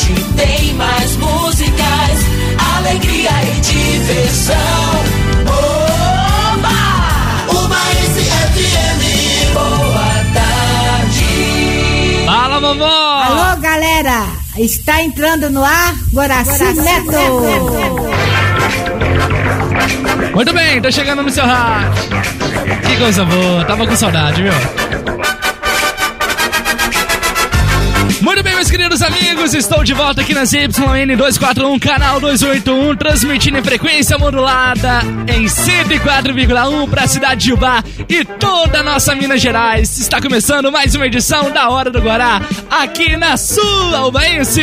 tarde tem mais músicas, alegria e diversão. Oba! Uma FM, boa tarde. Fala, vovó! Alô, galera! Está entrando no ar Guaraci Neto! Muito bem, tô chegando no seu rádio. Que coisa boa, tava com saudade, viu? Queridos amigos, estou de volta aqui na ZYN 241, canal 281, transmitindo em frequência modulada em 104,1 para a cidade de Ubá e toda a nossa Minas Gerais. Está começando mais uma edição da Hora do Guará, aqui na sua Ubaense.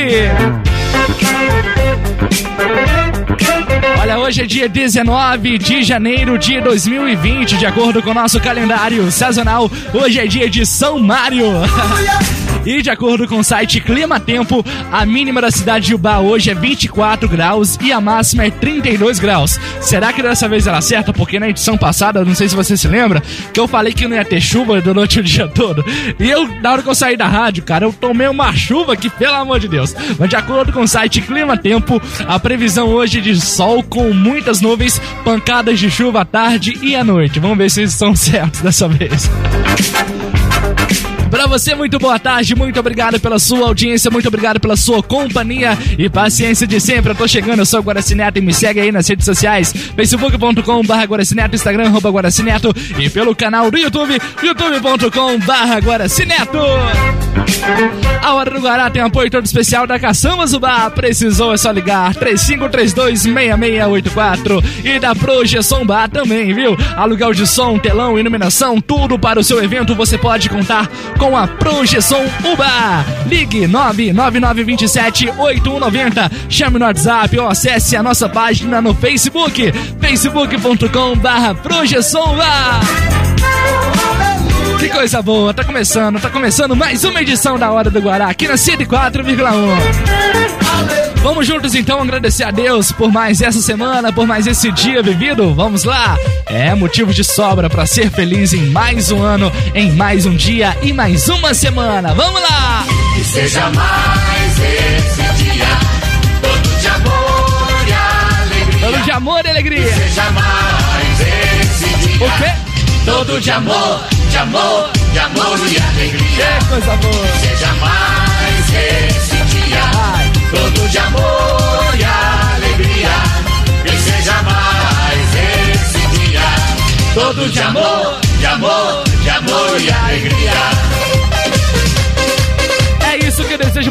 Olha, hoje é dia 19 de janeiro de 2020, de acordo com o nosso calendário sazonal. Hoje é dia de São Mário. E de acordo com o site Clima Tempo, a mínima da cidade de Ubá hoje é 24 graus e a máxima é 32 graus. Será que dessa vez ela acerta? Porque na edição passada, não sei se você se lembra, que eu falei que não ia ter chuva durante o dia todo. E eu, na hora que eu saí da rádio, cara, eu tomei uma chuva que, pelo amor de Deus. Mas de acordo com o site Clima Tempo, a previsão hoje é de sol com muitas nuvens, pancadas de chuva à tarde e à noite. Vamos ver se eles estão certos dessa vez. Pra você, muito boa tarde, muito obrigado pela sua audiência, muito obrigado pela sua companhia e paciência de sempre. Eu tô chegando, eu sou o Guaracineto e me segue aí nas redes sociais, facebook.com barra Guaracineto, Instagram, arroba Guaracineto e pelo canal do YouTube, youtube.com barra Guaracineto. A Hora do Guará tem apoio todo especial da Caçamba Zubá. Precisou é só ligar 3532-6684 e da Projeção Bar também, viu? Aluguel de som, telão, iluminação, tudo para o seu evento você pode contar com a Projeção Uba. Ligue 999278190. Chame no WhatsApp ou acesse a nossa página no Facebook, facebook.com barra Projeção Uba. Que coisa boa, tá começando, tá começando mais uma edição da Hora do Guará aqui na 104,1. Vamos juntos então agradecer a Deus por mais essa semana, por mais esse dia vivido. Vamos lá! É motivo de sobra para ser feliz em mais um ano, em mais um dia e mais uma semana. Vamos lá! Que seja mais esse dia, todo de amor e alegria. Todo de amor e alegria. Seja mais esse dia. O quê? Todo de amor, de amor, de amor e alegria. Que coisa boa! Seja mais esse dia. Todo de amor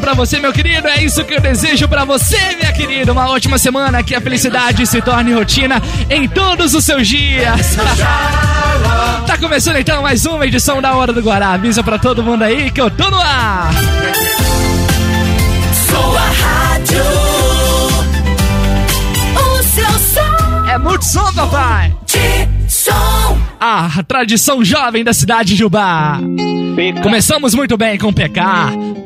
pra você, meu querido. É isso que eu desejo pra você, minha querida. Uma ótima semana, que a felicidade se torne rotina em todos os seus dias. tá começando então mais uma edição da Hora do Guará. Avisa pra todo mundo aí que eu tô no ar. Sua rádio. O seu som É muito som, papai. de. A tradição jovem da cidade de Ubá. Começamos muito bem com PK.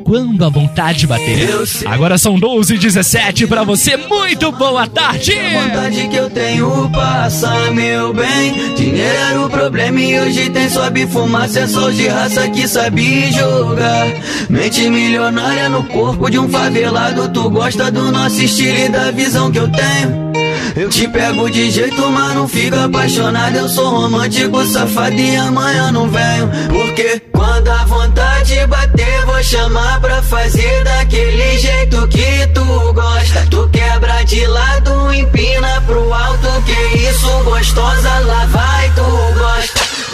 Quando a vontade bater. Agora são 12 e 17 pra você. Muito boa tarde. vontade que eu tenho passa, meu bem. Dinheiro era o problema e hoje tem sobe fumaça. É só de raça que sabe jogar. Mente milionária no corpo de um favelado. Tu gosta do nosso estilo e da visão que eu tenho. Eu te pego de jeito, mas não fica apaixonado. Eu sou romântico, safado e amanhã não venho. Porque quando a vontade bater, vou chamar pra fazer daquele jeito que tu gosta. Tu quebra de lado, empina pro alto. Que isso, gostosa, lá vai, tu gosta.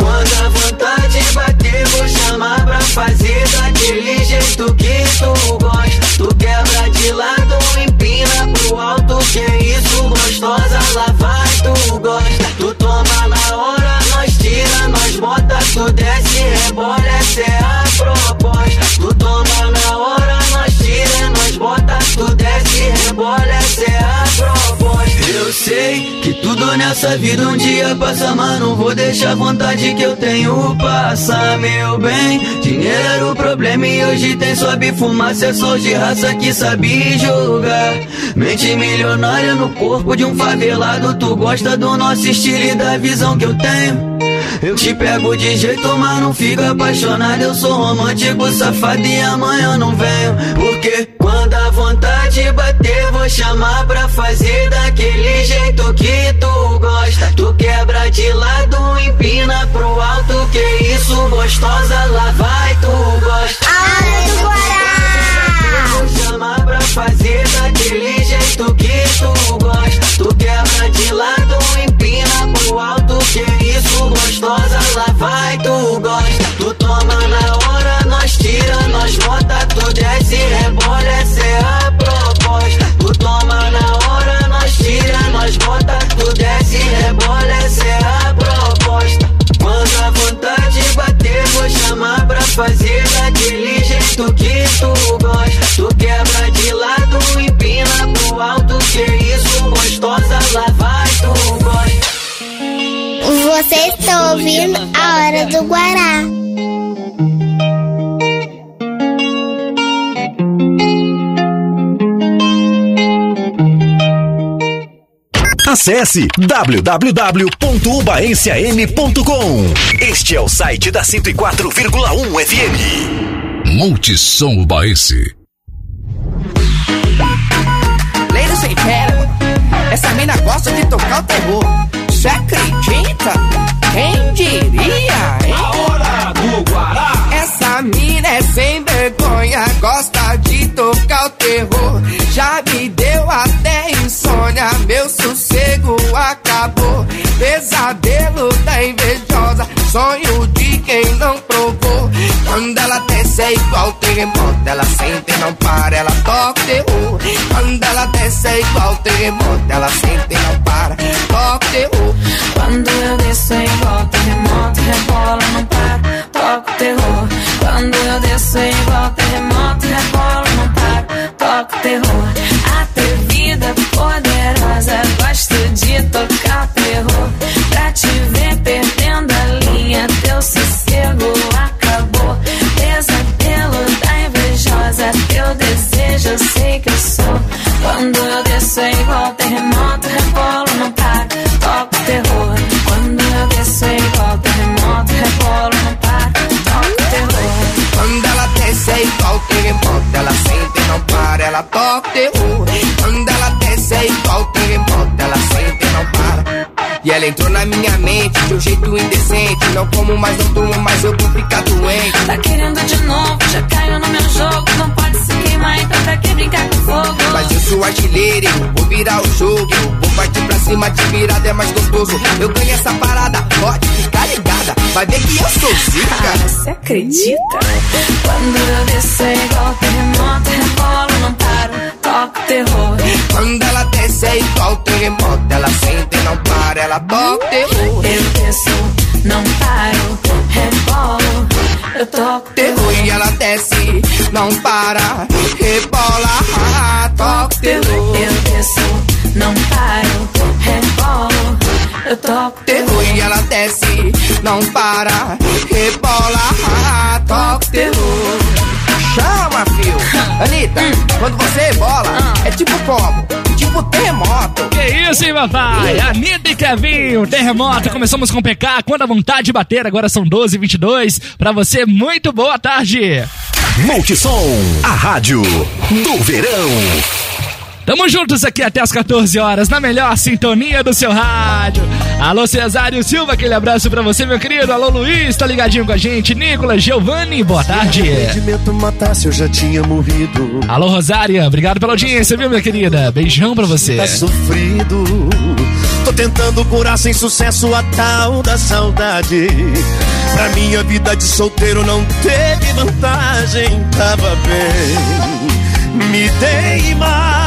Quando a vontade bater, vou chamar pra fazer daquele jeito que tu gosta. Tu quebra de lado, empina pro alto. Que isso, gostosa, lá vai, tu gosta. Tu toma na hora, nós tira, nós bota, tu desce, rebola, essa é a proposta. Tu toma na hora, nós tira, nós bota, tu desce, rebola, sei que tudo nessa vida um dia passa, mas não vou deixar a vontade que eu tenho passar, meu bem. Dinheiro era o problema e hoje tem sobe fumaça, é só de raça que sabe jogar. Mente milionária no corpo de um favelado, tu gosta do nosso estilo e da visão que eu tenho. Eu te pego de jeito, mas não fica apaixonado. Eu sou romântico, safado e amanhã não venho. Porque quando a vontade bater, vou chamar pra fazer daquele jeito que tu gosta. Tu quebra de lado, empina pro alto, que isso gostosa, lá vai tu gosta. Ai, do Guará! Vou chamar pra fazer daquele jeito que tu gosta. Tu quebra de lado, empina alto, que isso gostosa, lá vai tu gosta. Tu toma na hora, nós tira, nós bota, tu desce, rebola, essa é a proposta. Tu toma na hora, nós tira, nós bota, tu desce, rebola, essa é a Acesse www.ubaenciam.com. Este é o site da 104,1 FM. Multissom Ubaense. Ladies and gentlemen, essa mina gosta de tocar o terror. Você acredita? Quem diria, hein? Hora do Guará. Essa mina é sem vergonha, gosta de tocar o terror. Já me deu até insônia, meu acabou. Pesadelo da invejosa, sonho de quem não provou. Quando ela desce é igual terremoto, ela sente e não para, ela toca o terror. Quando ela desce é igual terremoto, ela sente e não para, toca o terror. Quando eu desço é igual terremoto, rebola, não para, toca o terror. Quando eu desço é igual terremoto, rebola, não para, toca o terror. Poderosa, gosto de tocar o terror. Pra te ver perdendo a linha, teu sossego acabou. Pesadelo da invejosa, teu desejo eu sei que eu sou. Quando eu desço é igual terremoto, rebolo, não para, toca o terror. Quando eu desço é igual terremoto, rebolo, não para, toca o terror. Quando ela desce é igual terremoto, ela sente não para, ela toca terror. Ela entrou na minha mente de um jeito indecente. Não como mais, não durmo mais, eu vou ficar doente. Tá querendo de novo, já caiu no meu jogo. Não pode se queimar, então pra que brincar com fogo? Mas eu sou artilheiro, eu vou virar o jogo. Eu vou partir pra cima, de virada é mais gostoso. Eu ganho essa parada, pode ficar ligada. Vai ver que eu sou zica. Você acredita? Quando eu desço é igual terremoto, rebolo, não paro, o terror. Quando ela desce é igual terremoto, ela sente e não para, ela toca o terror. Eu desço, não paro, rebolo, eu toco terror. e ela desce, não para, rebola, ah, toca o terror. Eu desço, não paro, rebolo, eu toco. Terror e ela desce, não para, rebola, Anitta, quando você rebola, é tipo como? Tipo terremoto. Que isso, hein, papai? Anitta e Kevin, o terremoto. Começamos com PK, quando a vontade bater. Agora são 12 e 22 Pra você, muito boa tarde. Multissom, a rádio do verão. Tamo juntos aqui até as 14 horas, na melhor sintonia do seu rádio. Alô, Cesário Silva, aquele abraço pra você, meu querido. Alô, Luiz, tá ligadinho com a gente. Nicolas, Giovanni, boa tarde. arrependimento matasse, eu já tinha morrido. Alô, Rosária, obrigado pela audiência, viu, minha querida? Beijão pra você. Tá sofrido. Tô tentando curar sem sucesso a tal da saudade. Pra minha vida de solteiro não teve vantagem, tava bem. Me dei mal.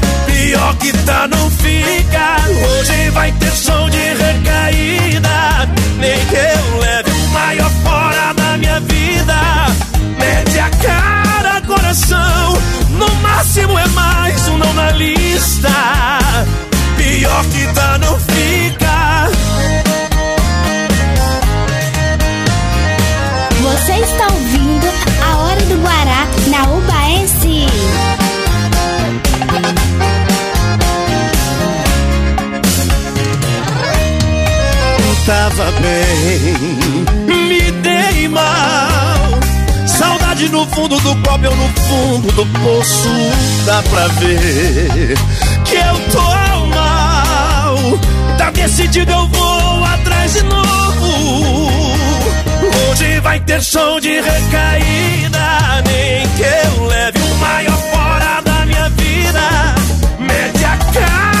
Pior que tá não fica. Hoje vai ter som de recaída. Nem que eu leve o maior fora da minha vida. Mede a cara, coração. No máximo é mais um não na lista. Pior que tá não fica. Você está ouvindo? Tava bem. Me dei mal. Saudade no fundo do copo, eu no fundo do poço. Dá pra ver que eu tô mal. Tá decidido, eu vou atrás de novo. Hoje vai ter show de recaída. Nem que eu leve o maior fora da minha vida. Mete a cara,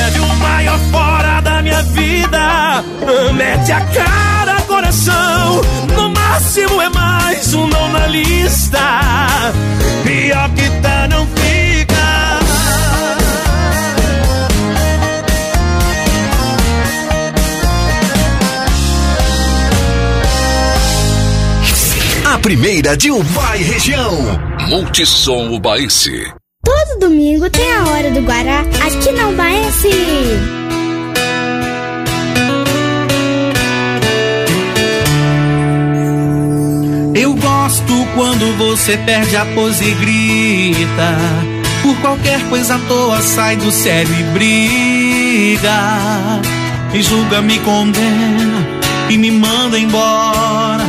Mete a cara, coração. No máximo é mais um não na lista. Pior que tá, não fica. A primeira de Ubai região. Multissom Ubaense. Todo domingo tem a hora do Guará aqui na Ubaense. Eu gosto quando você perde a pose e grita. Por qualquer coisa à toa sai do sério e briga. Me julga, me condena e me manda embora.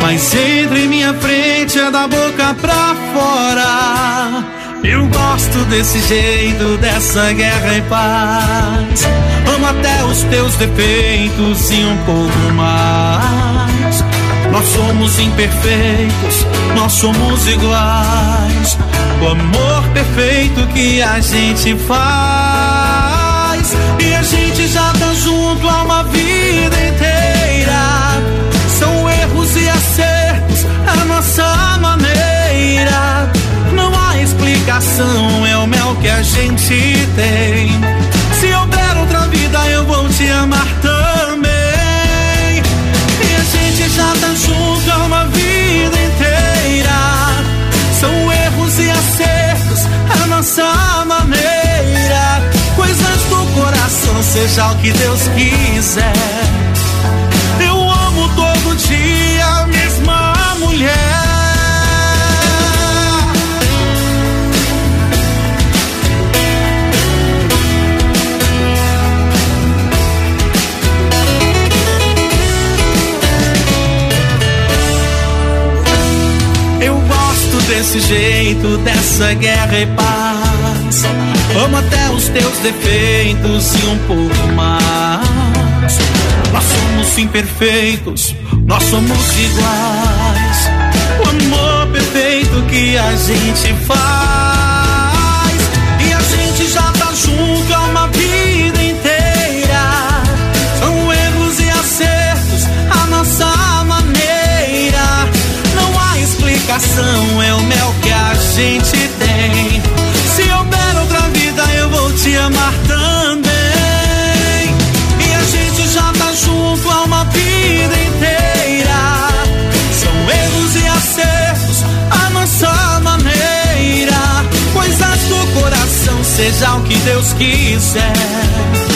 Mas entra em minha frente é da boca pra fora. Eu gosto desse jeito, dessa guerra e paz. Amo até os teus defeitos e um pouco mais. Nós somos imperfeitos, nós somos iguais. O amor perfeito que a gente faz. E a gente já tá junto há uma vida inteira. São erros e acertos, a nossa maneira. Não há explicação, é o mel que a gente tem. Se houver outra vida, eu vou te amar também. Junto há uma vida inteira. São erros e acertos, a nossa maneira. Coisas do coração, seja o que Deus quiser. Eu amo todo dia a mesma mulher. Desse jeito, dessa guerra e paz. Amo até os teus defeitos e um pouco mais. Nós somos imperfeitos, nós somos iguais. O amor perfeito que a gente faz. E a gente já tá junto há uma explicação, é o mel que a gente tem. Se houver outra vida, eu vou te amar também. E a gente já tá junto há uma vida inteira. São erros e acertos, a nossa maneira. Coisas do coração, seja o que Deus quiser.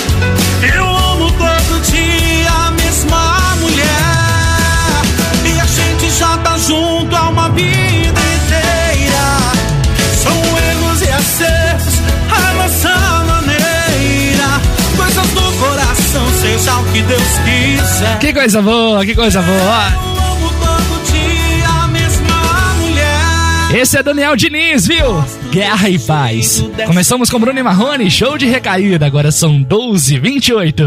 Seja o que Deus quiser. Que coisa boa, que coisa boa. Todo dia a mesma mulher. Esse é Daniel Diniz, viu? Guerra e Paz. Começamos com Bruno e Marrone, show de recaída. Agora são 12 28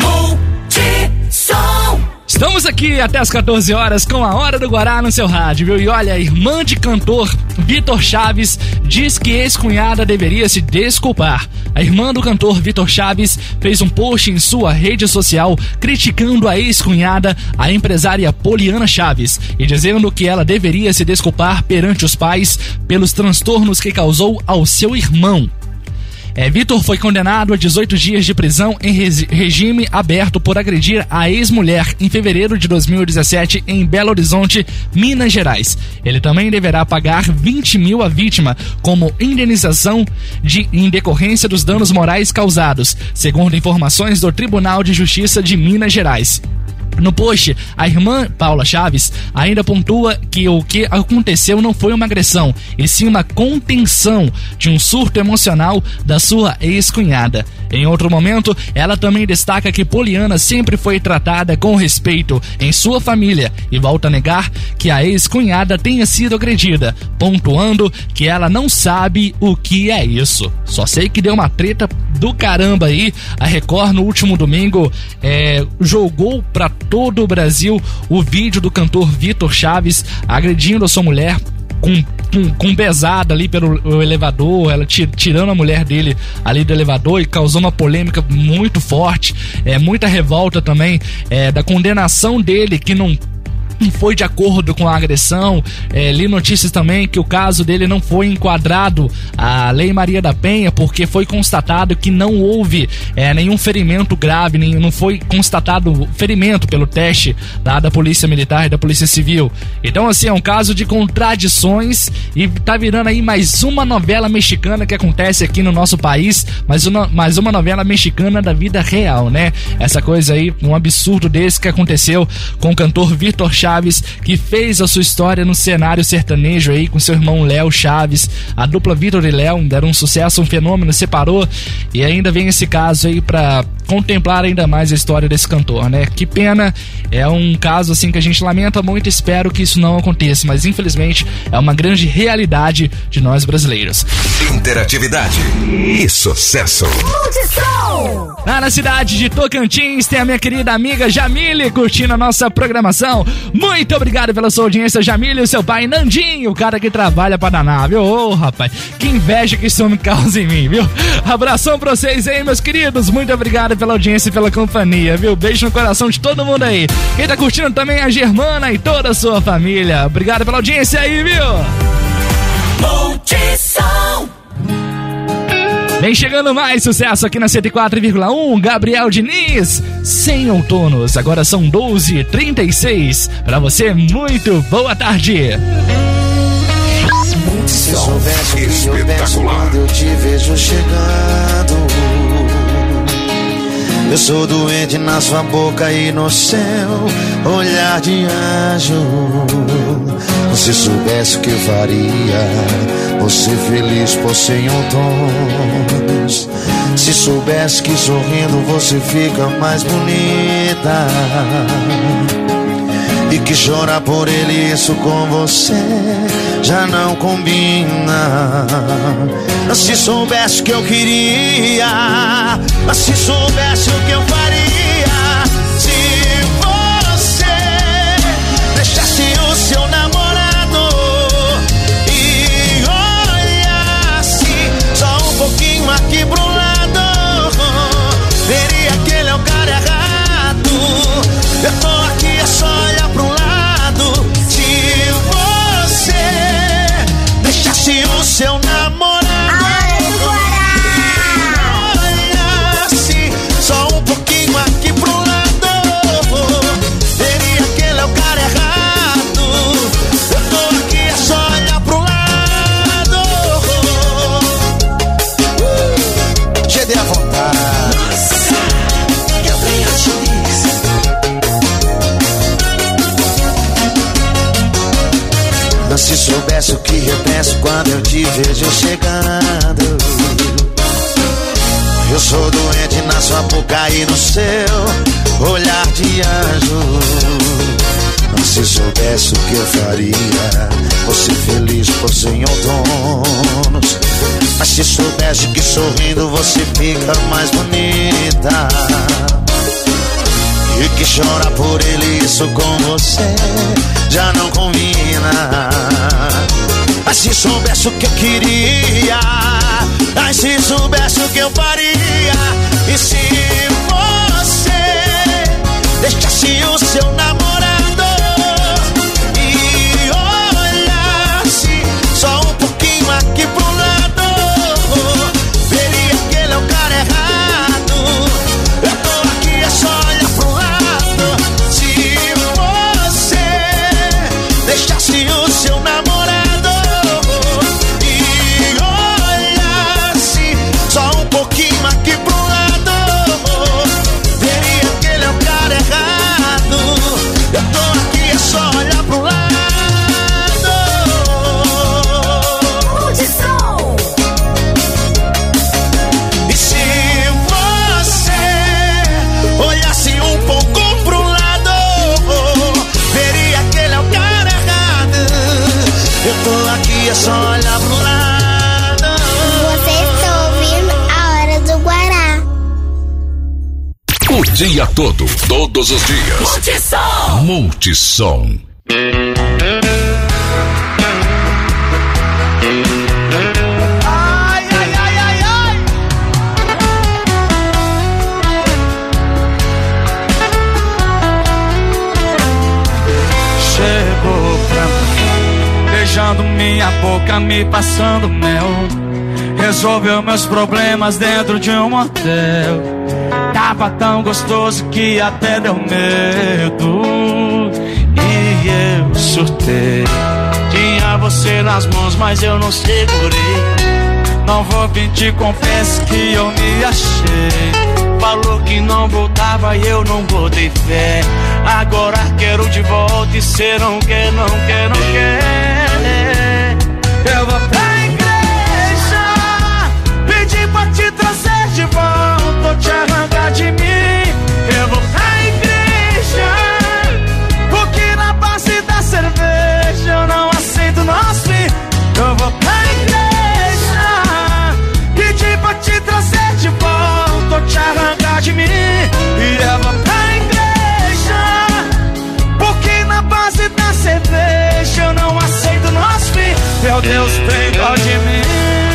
Multissom. Estamos aqui até as 14 horas com a Hora do Guará no seu rádio, viu? E olha, a irmã de cantor Vitor Chaves diz que ex-cunhada deveria se desculpar. A irmã do cantor Vitor Chaves fez um post em sua rede social criticando a ex-cunhada, a empresária Poliana Chaves, e dizendo que ela deveria se desculpar perante os pais pelos transtornos que causou ao seu irmão. É, Vitor foi condenado a 18 dias de prisão em regime aberto por agredir a ex-mulher em fevereiro de 2017 em Belo Horizonte, Minas Gerais. Ele também deverá pagar 20 mil à vítima como indenização de, em decorrência dos danos morais causados, segundo informações do Tribunal de Justiça de Minas Gerais. No post, a irmã Paula Chaves ainda pontua que o que aconteceu não foi uma agressão, e sim uma contenção de um surto emocional da sua ex-cunhada. Em outro momento, ela também destaca que Poliana sempre foi tratada com respeito em sua família e volta a negar que a ex-cunhada tenha sido agredida, pontuando que ela não sabe o que é isso. Só sei que deu uma treta do caramba aí. A Record no último domingo é, jogou pra todo o Brasil o vídeo do cantor Vitor Chaves agredindo a sua mulher com, com, com pesada ali pelo elevador, ela ti- tirando a mulher dele ali do elevador e causou uma polêmica muito forte, é, muita revolta também é, da condenação dele que não não foi de acordo com a agressão. É, li notícias também que o caso dele não foi enquadrado à Lei Maria da Penha, porque foi constatado que não houve é, nenhum ferimento grave, nem, não foi constatado ferimento pelo teste lá da Polícia Militar e da Polícia Civil. Então, assim, é um caso de contradições e tá virando aí mais uma novela mexicana que acontece aqui no nosso país, mais uma, mais uma novela mexicana da vida real, né? Essa coisa aí, um absurdo desse que aconteceu com o cantor Vitor Chaves, que fez a sua história no cenário sertanejo aí com seu irmão Léo Chaves. A dupla Vitor e Léo deram um sucesso, um fenômeno, separou e ainda vem esse caso aí pra contemplar ainda mais a história desse cantor, né? Que pena, é um caso assim que a gente lamenta muito, espero que isso não aconteça, mas infelizmente é uma grande realidade de nós brasileiros. Interatividade e sucesso. Lá na cidade de Tocantins tem a minha querida amiga Jamile curtindo a nossa programação. Muito obrigado pela sua audiência, Jamile, e seu pai Nandinho, o cara que trabalha pra danar, viu? Ô, rapaz, que inveja que esse homem causa em mim, viu? Abração pra vocês aí, meus queridos. Muito obrigado pela audiência e pela companhia, viu? Beijo no coração de todo mundo aí. Quem tá curtindo também é a Germana e toda a sua família. Obrigado pela audiência aí, viu? Vem chegando mais sucesso aqui na 104,1, Gabriel Diniz, sem outonos. Agora são 12h36. Pra você, muito boa tarde. Quando eu te vejo chegando Eu sou doente na sua boca e no seu olhar de anjo. Se soubesse o que eu faria Você feliz por sem outonos. Se soubesse que sorrindo você fica mais bonita e que chorar por ele, isso com você já não combina. Mas se soubesse o que eu queria, mas se soubesse o que eu faria, se você deixasse o seu namorado e olhasse só um pouquinho aqui pro lado, veria que ele é o cara errado. Eu tô soubesse o que eu penso quando eu te vejo chegando. Eu sou doente na sua boca e no seu olhar de anjo. Mas se soubesse o que eu faria Você feliz por sem outonos. Mas se soubesse que sorrindo você fica mais bonita e que chora por ele, isso com você já não combina. Mas se soubesse o que eu queria, mas se soubesse o que eu faria, e se você deixasse o seu namorado dia todo, todos os dias. Multissom. Multissom. Ai, ai, ai, ai, ai. Chegou pra mim, beijando minha boca, me passando mel. Resolveu meus problemas dentro de um motel. Tava tão gostoso que até deu medo. E eu surtei. Tinha você nas mãos, mas eu não segurei. Não vou mentir, confesso que eu me achei. Falou que não voltava e eu não botei fé. Agora quero de volta e cê não quer, não quer, não quer. Eu vou pra igreja, pedir pra te trazer de volta, ou te arrancar de mim. Eu vou pra igreja, porque na base da cerveja eu não aceito nós fim. Eu vou pra igreja, pedir pra te trazer de volta, ou te arrancar de mim. E eu vou pra igreja, porque na base da cerveja eu não aceito nós fim. Meu Deus, tem dó de mim.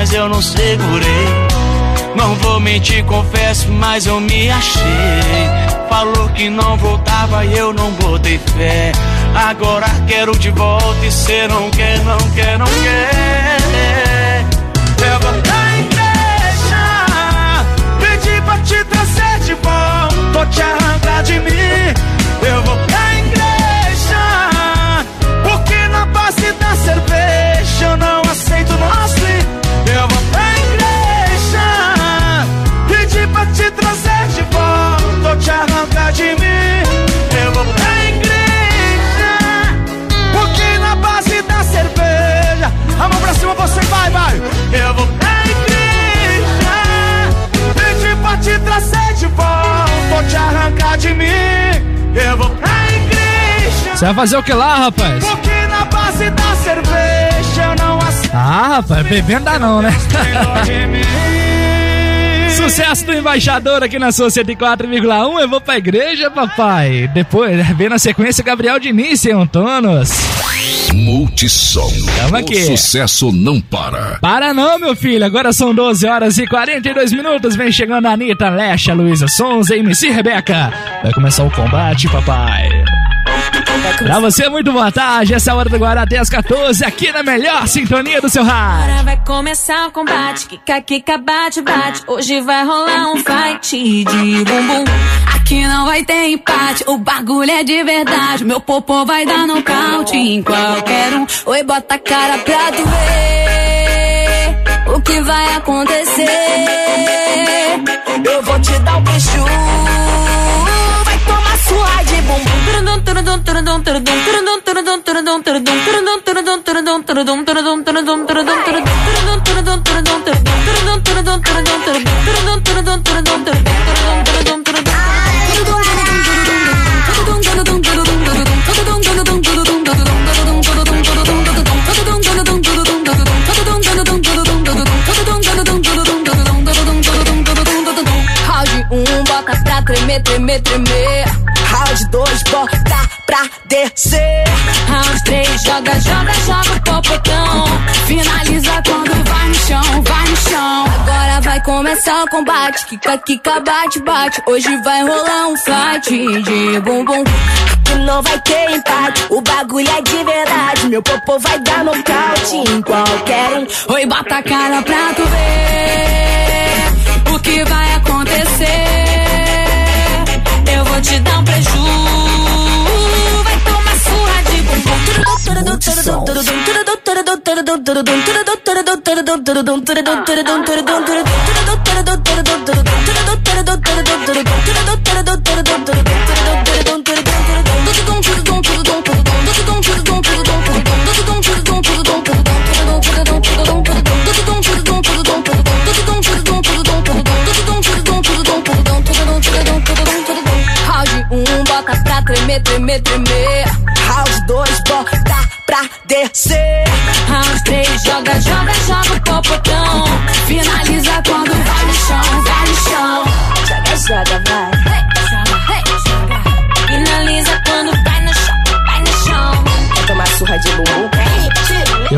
Mas eu não segurei. Não vou mentir, confesso, mas eu me achei. Falou que não voltava e eu não botei fé. Agora quero de volta e cê não quer, não quer, não quer. Vou pra igreja, pedir pra te trazer de volta, ou te arrancar de mim. Eu vou pra volta, ou te arrancar de mim. Eu vou pra igreja. Você vai fazer o que lá, rapaz? Porque na base da cerveja eu não aceito. Ah, rapaz, bebendo dá não, né? Sucesso do embaixador aqui na sua 104,1. Eu vou pra igreja, papai. Depois, vem na sequência, Gabriel Diniz e Antonos. Multissom. Tamo aqui. O sucesso não para. Para não, meu filho. Agora são 12 horas e 42 minutos. Vem chegando a Anitta, Lecha, Luísa Sonza e MC Rebeca. Vai começar o combate, papai. Pra você, muito boa tarde. Essa é a hora do Guará até as 14, aqui na melhor sintonia do seu rádio. Agora vai começar o combate, kika, kika, bate, bate. Hoje vai rolar um fight de bumbum. Aqui não vai ter empate, o bagulho é de verdade. Meu popô vai dar nocaute em qualquer um. Oi, bota a cara pra tu ver o que vai acontecer. Eu vou te dar um beijo. Tremer, tremer, tremer. Descer. Round 3, joga, joga, joga o popotão. Finaliza quando vai no chão, vai no chão. Agora vai começar o combate. Kika, kika, bate, bate. Hoje vai rolar um fight de bumbum. Que não vai ter empate, o bagulho é de verdade. Meu popô vai dar nocaute em qualquer um. Oi, bota a cara pra tu ver o que vai acontecer. Eu vou te dar um preju. Don't do it, comer tremer. Round 2, bota pra descer. Round 3, joga, joga, joga o popotão. Finaliza quando vai no chão, vai no chão. Joga, joga, vai. Joga. Finaliza quando vai no chão, vai no chão. Quer tomar surra de bumbum?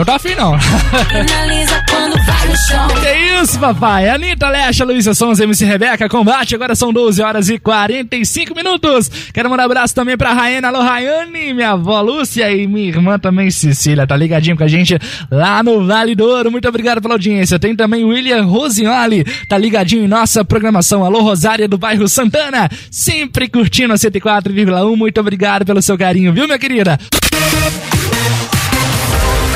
Eu tô afim, não. Finaliza quando vai no chão. Que isso, papai? Anitta, Lecha, Luísa Sons, MC Rebeca, combate. Agora são 12 horas e 45 minutos. Quero mandar um abraço também pra Raiane. Alô, Raiane, minha avó Lúcia e minha irmã também, Cecília. Tá ligadinho com a gente lá no Vale do Ouro. Muito obrigado pela audiência. Tem também William Rosignoli. Tá ligadinho em nossa programação. Alô, Rosária do bairro Santana. Sempre curtindo a 104,1. Muito obrigado pelo seu carinho, viu, minha querida?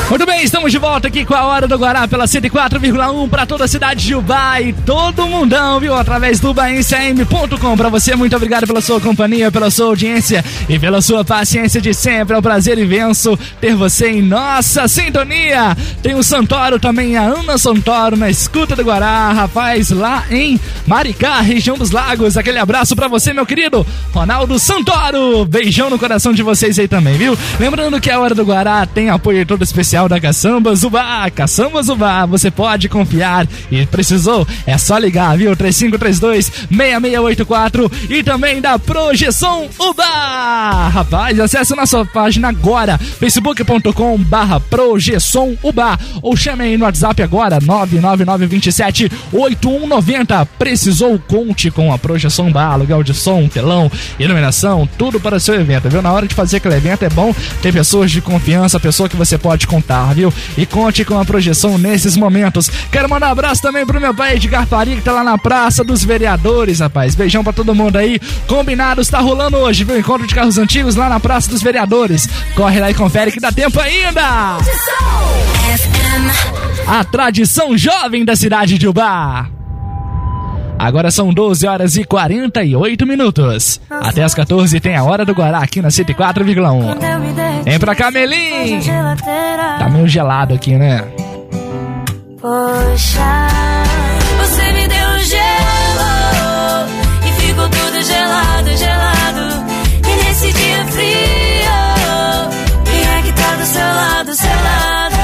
Muito bem, estamos de volta aqui com a Hora do Guará pela 104,1 para toda a cidade de Ubá e todo mundão, viu? Através do baenciam.com. Para você, muito obrigado pela sua companhia, pela sua audiência e pela sua paciência de sempre. É um prazer imenso ter você em nossa sintonia. Tem o Santoro também, a Ana Santoro na escuta do Guará, rapaz, lá em Maricá, região dos Lagos. Aquele abraço para você, meu querido Ronaldo Santoro. Beijão no coração de vocês aí também, viu? Lembrando que a Hora do Guará tem apoio todo especial da Caçamba Zubá. Caçamba Zubá, você pode confiar. E precisou? É só ligar, viu? 3532-6684 e também da Projeção Ubá. Rapaz, acesse nossa página agora, facebook.com barra Projeção Ubá. Ou chame aí no WhatsApp agora, 99927-8190. Precisou? Conte com a Projeção Ubá. Aluguel de som, telão, iluminação, tudo para o seu evento, viu? Na hora de fazer aquele evento é bom ter pessoas de confiança, pessoa que você pode contar, viu? E conte com a projeção nesses momentos. Quero mandar um abraço também pro meu pai Edgar Faria, que tá lá na Praça dos Vereadores, rapaz. Beijão pra todo mundo aí. Combinados, tá rolando hoje, viu? Encontro de carros antigos lá na Praça dos Vereadores. Corre lá e confere que dá tempo ainda! A tradição jovem da cidade de Ubá. Agora são 12 horas e 48 minutos. Até as 14 tem a Hora do Guará aqui na 104,1. Vem pra cá, Melim! Tá meio gelado aqui, né? Poxa, você me deu gelo e ficou tudo gelado, gelado. E nesse dia frio, quem é que tá do seu lado, seu lado?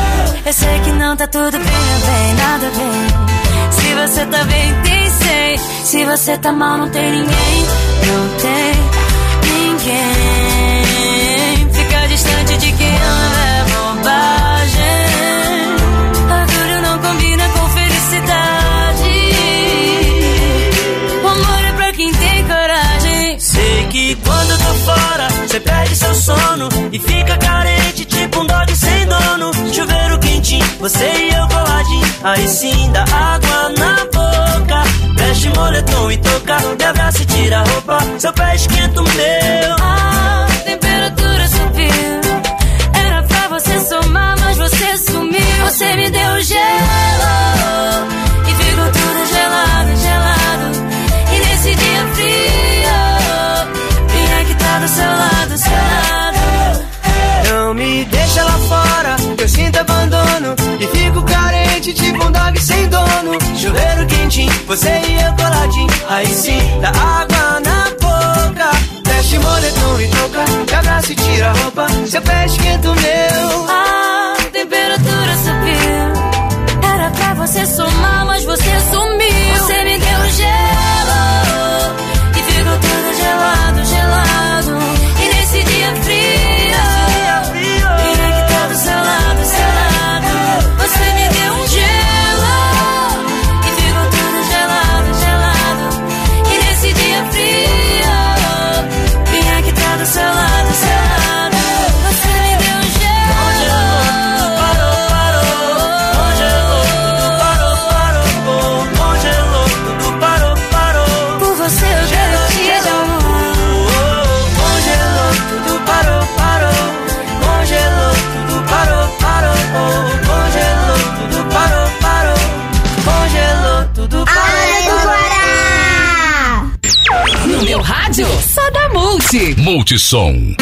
Eu sei que não tá tudo bem, bem, nada bem. Se você tá bem, tem sei. Se você tá mal, não tem ninguém, não tem ninguém. Fica distante de quem ama é bobagem. Orgulho não combina com felicidade. O amor é pra quem tem coragem. Sei que quando eu tô fora, você perde seu sono e fica carente, tipo um dog sem dono. Chuveiro quentinho, você e eu coladinho. Aí sim dá água na boca. Veste moletom e toca, me abraça e tira a roupa. Seu pé esquenta o meu. A temperatura subiu. Era pra você somar, mas você sumiu. Você me deu gelo e ficou tudo gelado, gelado. E nesse dia frio, quem é que tá do seu lado, seu lado? Não me deixa lá fora, eu sinto abandono. E fico carente, um dog sem dono. Chuveiro quentinho, você e eu coladinho. Aí sim, dá água na boca. Veste moletom e toca, me abraça e tira a roupa. Seu pé esquenta o meu. A temperatura subiu. Era pra você somar, mas você sumiu. Você me deu gelo e ficou tudo gelado, gelado. E nesse dia frio, Multi. Multissom.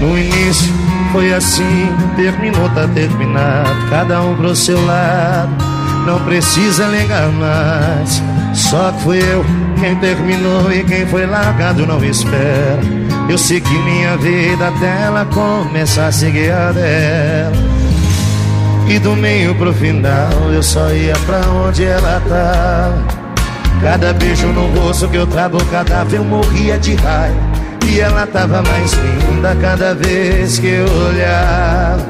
No início Foi assim, terminou, tá terminado. Cada um pro seu lado. Não precisa ligar mais. Só que fui eu quem terminou e quem foi largado não espera. Eu segui minha vida até ela começar a seguir a dela. E do meio pro final eu só ia pra onde ela tava. Cada beijo no rosto que eu travo cadáver eu morria de raiva. E ela tava mais linda cada vez que eu olhava.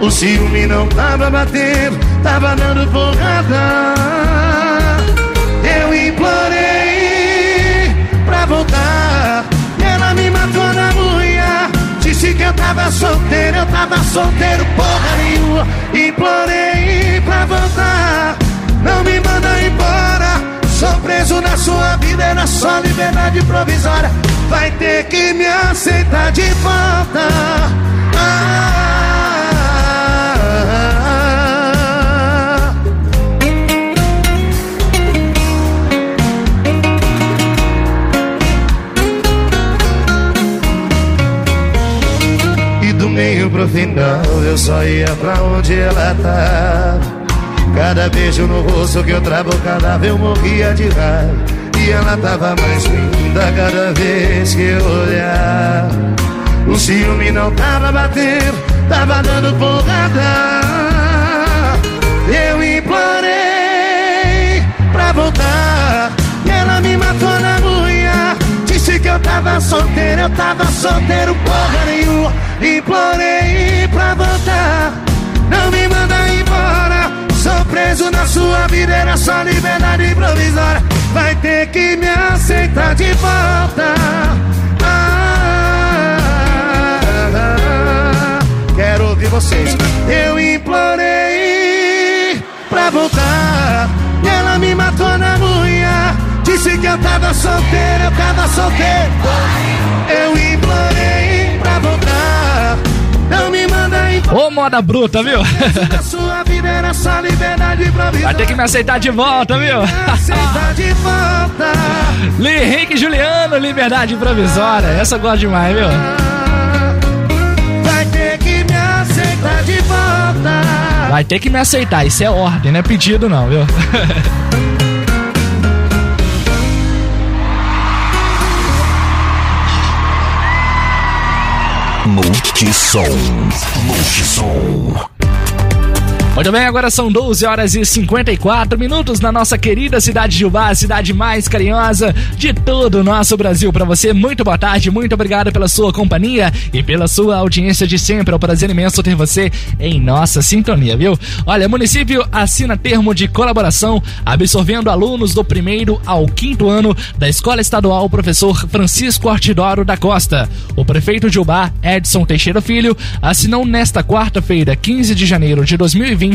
O ciúme não tava batendo, tava dando porrada. Eu implorei pra voltar. Disse que eu tava solteiro, eu tava solteiro, porra nenhuma. Implorei pra voltar. Não me manda embora. Sou preso na sua vida, era só liberdade provisória. Vai ter que me aceitar de volta. Ah, pro final eu só ia pra onde ela tava. Cada beijo no rosto que eu travo o cadáver eu morria de raiva. E ela tava mais linda cada vez que eu olhava. O ciúme não tava batendo, tava dando porrada. Eu implorei pra voltar. Tava solteiro, eu tava solteiro, porra nenhuma. Implorei pra voltar. Não me manda embora. Sou preso na sua vida, era só liberdade provisória. Vai ter que me aceitar de volta. Ah, quero ouvir vocês. Eu implorei pra voltar. Ela me matou na unha. Que eu tava solteiro, eu tava solteiro. Eu implorei pra voltar. Não me manda embora. Ô, moda bruta, viu? Sua vida era só liberdade. Vai ter que me aceitar de volta, viu? Aceitar de volta. Henrique Juliano, Liberdade Provisória. Essa eu gosto demais, viu? Vai ter que me aceitar de volta. Vai ter que me aceitar, isso é ordem, não é pedido não, viu? Multissom. Multissom. Muito bem, agora são 12 horas e 54 minutos na nossa querida cidade de Ubá, a cidade mais carinhosa de todo o nosso Brasil. Para você, muito boa tarde, muito obrigado pela sua companhia e pela sua audiência de sempre. É um prazer imenso ter você em nossa sintonia, viu? Olha, município assina termo de colaboração absorvendo alunos do primeiro ao quinto ano da Escola Estadual Professor Francisco Artidoro da Costa. O prefeito de Ubá, Edson Teixeira Filho, assinou nesta quarta-feira, 15 de janeiro de 2020,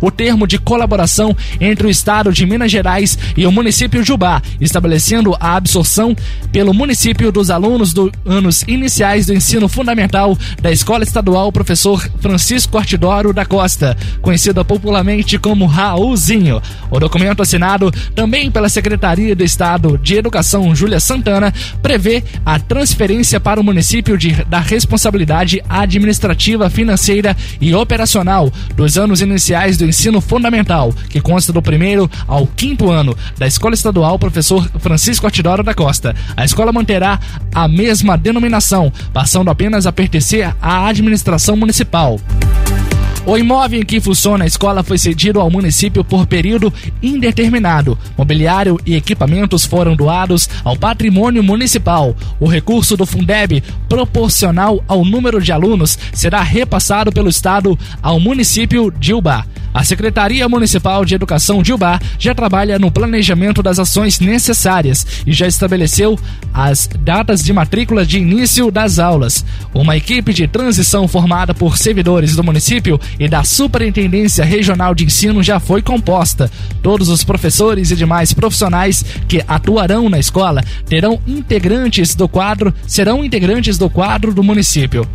o termo de colaboração entre o Estado de Minas Gerais e o município de Ubá, estabelecendo a absorção pelo município dos alunos dos anos iniciais do ensino fundamental da Escola Estadual Professor Francisco Artidoro da Costa, conhecida popularmente como Raulzinho. O documento assinado também pela Secretaria do Estado de Educação Júlia Santana prevê a transferência para o município de, da responsabilidade administrativa, financeira e operacional dos anos iniciais do ensino fundamental, que consta do primeiro ao quinto ano da Escola Estadual Professor Francisco Artidoro da Costa. A escola manterá a mesma denominação, passando apenas a pertencer à administração municipal. O imóvel em que funciona a escola foi cedido ao município por período indeterminado. Mobiliário e equipamentos foram doados ao patrimônio municipal. O recurso do Fundeb, proporcional ao número de alunos, será repassado pelo Estado ao município de Ubá. A Secretaria Municipal de Educação de Ubá já trabalha no planejamento das ações necessárias e já estabeleceu as datas de matrícula de início das aulas. Uma equipe de transição formada por servidores do município e da Superintendência Regional de Ensino já foi composta. Todos os professores e demais profissionais que atuarão na escola terão integrantes do quadro, serão integrantes do quadro do município.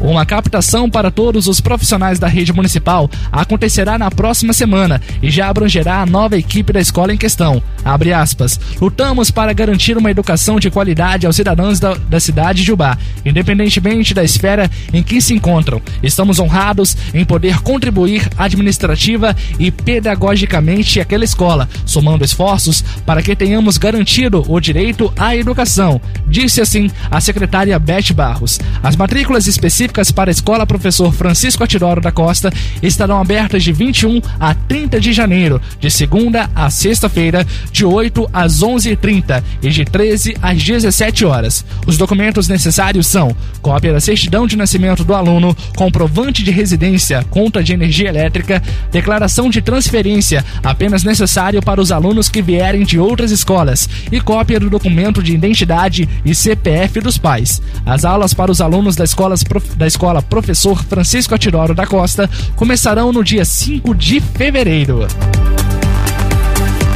Uma captação para todos os profissionais da rede municipal acontecerá na próxima semana e já abrangerá a nova equipe da escola em questão. Abre aspas. Lutamos para garantir uma educação de qualidade aos cidadãos da, da cidade de Ubá, independentemente da esfera em que se encontram. Estamos honrados em poder contribuir administrativa e pedagogicamente àquela escola, somando esforços para que tenhamos garantido o direito à educação, disse assim a secretária Beth Barros. As matrículas específicas para a Escola Professor Francisco Atidoro da Costa estarão abertas de 21 a 30 de janeiro, de segunda a sexta-feira, de 8 às 11h30 e de 13 às 17 horas. Os documentos necessários são cópia da certidão de nascimento do aluno, comprovante de residência, conta de energia elétrica, declaração de transferência, apenas necessário para os alunos que vierem de outras escolas, e cópia do documento de identidade e CPF dos pais. As aulas para os alunos das escolas da escola Professor Francisco Atiroro da Costa começarão no dia 5 de fevereiro.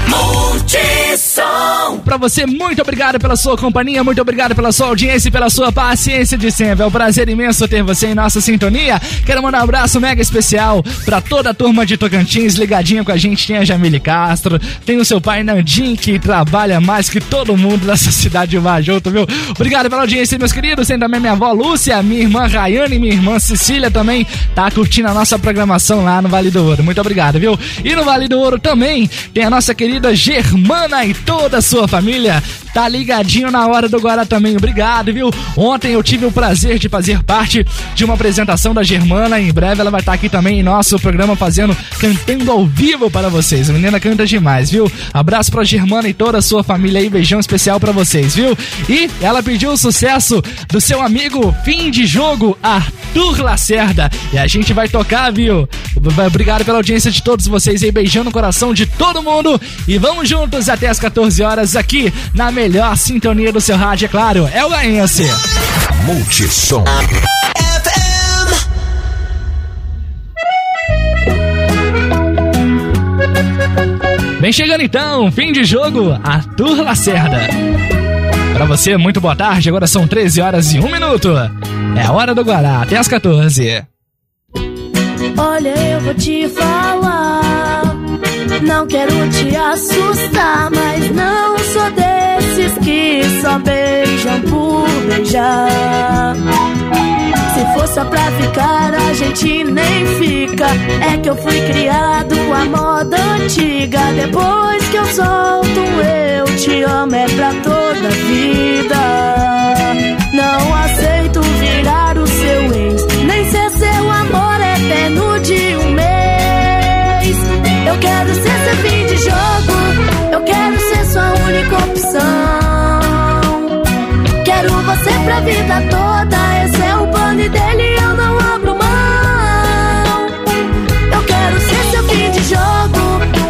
Multissom. Pra você, muito obrigado pela sua companhia, muito obrigado pela sua audiência e pela sua paciência de sempre. É um prazer imenso ter você em nossa sintonia. Quero mandar um abraço mega especial pra toda a turma de Tocantins ligadinha com a gente. Tem a Jamile Castro, tem o seu pai Nandim, que trabalha mais que todo mundo nessa cidade de Vajoto, viu? Obrigado pela audiência, meus queridos. Tem também minha avó Lúcia, minha irmã Rayane e minha irmã Cecília também tá curtindo a nossa programação lá no Vale do Ouro. Muito obrigado, viu? E no Vale do Ouro também tem a nossa querida Germana e toda a sua família. Tá ligadinho na hora do Guará também. Obrigado, viu? Ontem eu tive o prazer de fazer parte de uma apresentação da Germana. Em breve ela vai estar aqui também em nosso programa fazendo, cantando ao vivo para vocês. A menina canta demais, viu? Abraço pra Germana e toda a sua família aí. Beijão especial para vocês, viu? E ela pediu o sucesso do seu amigo fim de jogo, Arthur Lacerda. E a gente vai tocar, viu? Obrigado pela audiência de todos vocês aí. Beijão no coração de todo mundo. E vamos juntos até as 14 horas aqui na melhor sintonia do seu rádio, é claro. É o Gaense. Multissom. Vem chegando então, fim de jogo, Arthur Lacerda. Pra você, muito boa tarde. Agora são 13 horas e 1 minuto. É a hora do Guará, até as 14. Olha, eu vou te falar. Não quero te assustar, mas não sou desses que só beijam por beijar. Se for só pra ficar, a gente nem fica. É que eu fui criado à moda antiga. Depois que eu solto, eu te amo, é pra toda a vida. Não aceito virar o seu ex, nem ser seu amor eterno de um mês. Vida toda, esse é o plano dele eu não abro mão. Eu quero ser seu fim de jogo,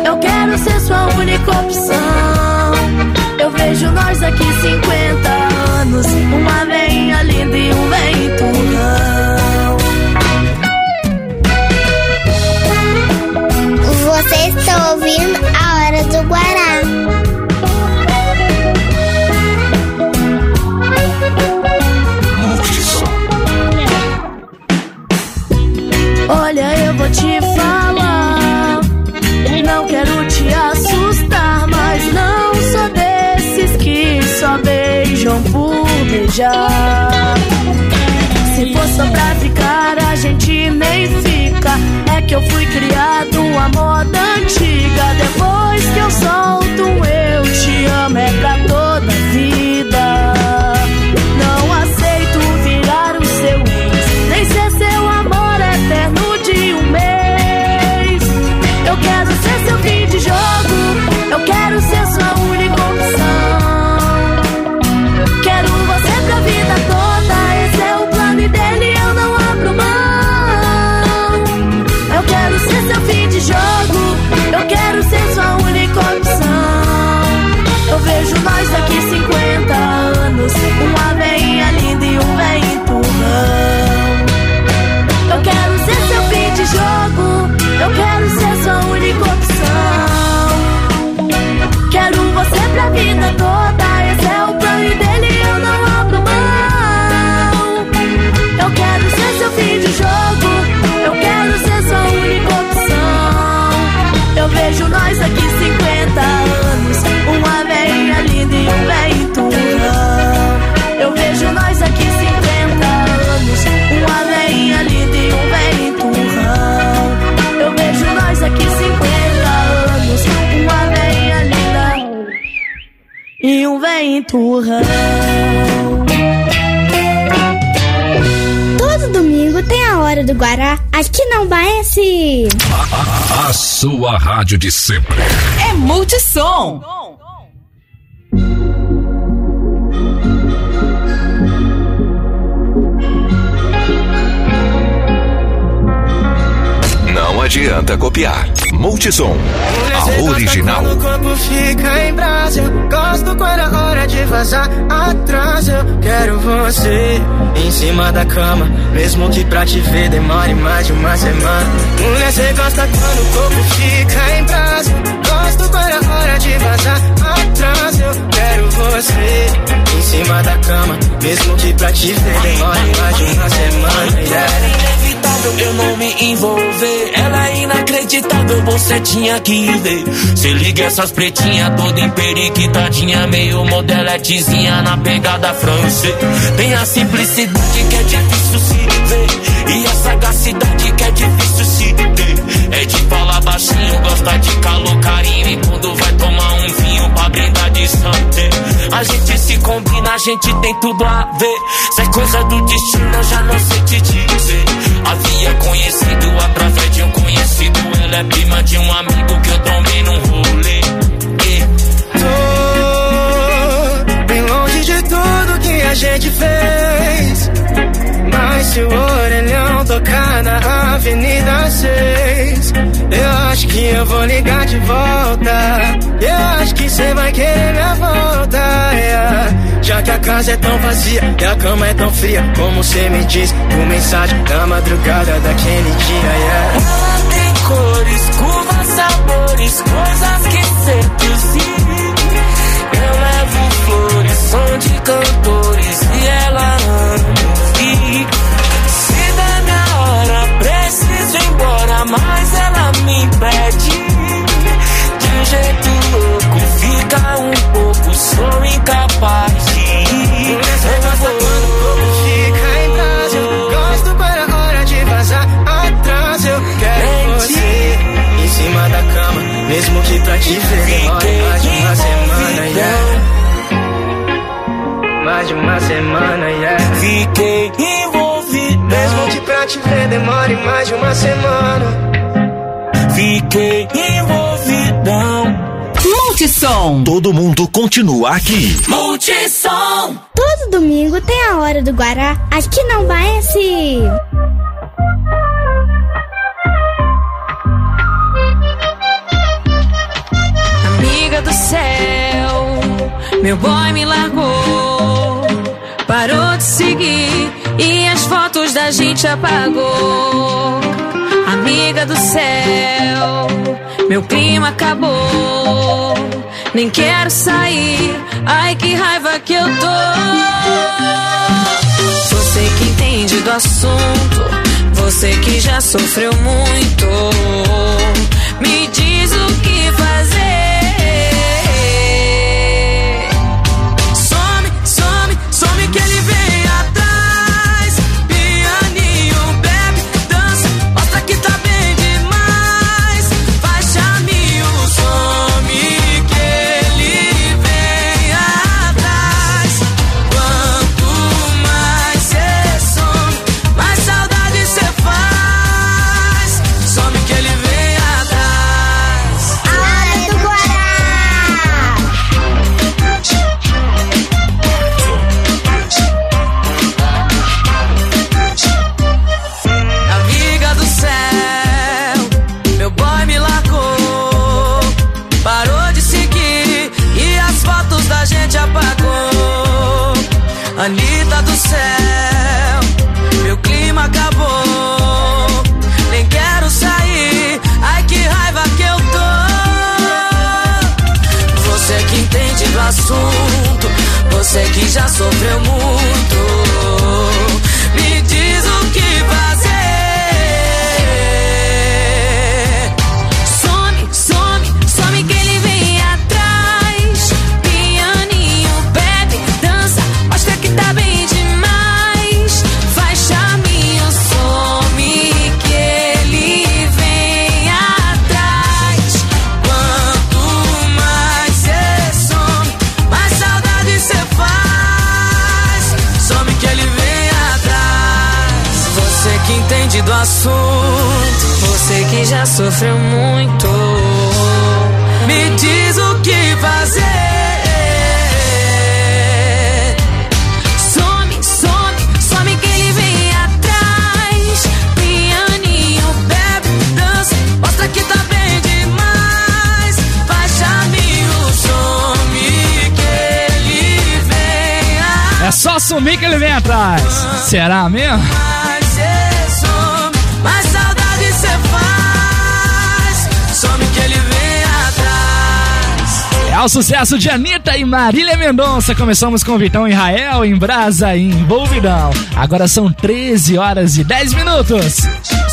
eu quero ser sua única opção. Eu vejo nós aqui 50 anos, uma veinha linda e um vento não. Você está ouvindo a hora do Guará. Todo domingo tem a hora do Guará. Aqui não Baense. A sua rádio de sempre. É Multissom. Adianta copiar. Multissom, a original. Quando o corpo fica em brasa, eu gosto quando é hora de vazar atrás. Eu quero você em cima da cama, mesmo que pra te ver demore mais de uma semana. Mulher, você gosta quando o corpo fica em brasa. Gosto quando é hora de vazar atrás. Eu quero você em cima da cama, mesmo que pra te ver demore mais de uma semana. Yeah. Eu não me envolver. Ela é inacreditável, você tinha que ver. Se liga essas pretinhas toda emperiquitadinha, meio modeletezinha na pegada francês. Tem a simplicidade que é difícil se ver. E a sagacidade que é difícil se ter. É de falar baixinho, gosta de calor, carinho. E quando vai tomar um vinho pra brindar de santé. A gente se combina, a gente tem tudo a ver. Se é coisa do destino, eu já não sei te dizer. Havia conhecido através de um conhecido. Ela é prima de um amigo que eu tomei num rolê. Tô bem longe de tudo que a gente fez. Mas se o orelhão tocar na Avenida 6, eu acho que eu vou ligar de volta. Eu acho que cê vai querer minha volta. yeah. Já que a casa é tão vazia e a cama é tão fria, como cê me diz por mensagem da madrugada daquele dia. Yeah. Ela tem cores, curvas, sabores, coisas que seduzir. Eu levo flores, som de cantores e ela ama. Mas ela me impede. De um jeito louco, fica um pouco, sou incapaz de ir. Você gosta quando o corpo fica em brasa. Eu gosto quando é hora de vazar atrás. Eu quero você em cima da cama, mesmo que pra te ver demore mais de uma semana. Yeah. Mais de uma semana, yeah. Fiquei pra te ver demore mais de uma semana. Fiquei envolvidão. Multissom. Todo mundo continua aqui. Multissom. Todo domingo tem a hora do Guará. Aqui não Baense. Amiga do céu, meu boy me largou. Parou de seguir e as fotos da gente apagou. Amiga do céu, meu clima acabou. Nem quero sair, ai que raiva que eu tô. Você que entende do assunto, você que já sofreu muito. Me diz Será mesmo? Mas cê some, mais saudade cê faz. Some que ele vem atrás. É o sucesso de Anitta e Marília Mendonça. Começamos com Vitão em Israel, em Brasa e envolvidão. Agora são 13 horas e 10 minutos.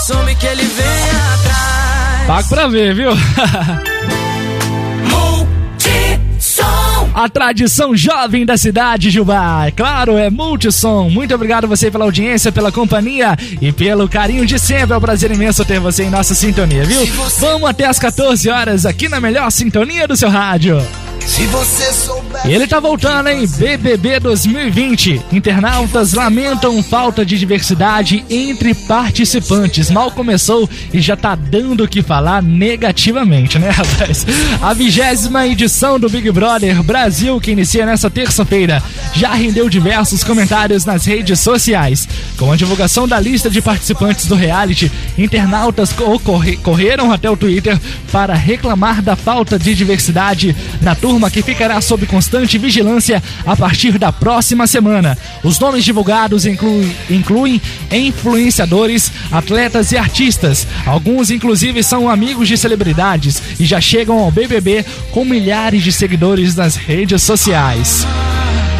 Some que ele vem atrás. Pago pra ver, viu? A tradição jovem da cidade, Jubá. É Claro, é Multissom. Muito obrigado você pela audiência, pela companhia e pelo carinho de sempre. É um prazer imenso ter você em nossa sintonia, viu? Vamos até as 14 horas aqui na melhor sintonia do seu rádio. Ele tá voltando, hein? BBB 2020. Internautas lamentam falta de diversidade entre participantes. Mal começou e já tá dando o que falar negativamente, né, rapaz? A vigésima edição do Big Brother Brasil, que inicia nessa terça-feira, já rendeu diversos comentários nas redes sociais. Com a divulgação da lista de participantes do reality, internautas corre- correram até o Twitter para reclamar da falta de diversidade na turma que ficará sob constante vigilância a partir da próxima semana. Os nomes divulgados incluem, incluem influenciadores, atletas e artistas. Alguns, inclusive, são amigos de celebridades e já chegam ao BBB com milhares de seguidores nas redes sociais.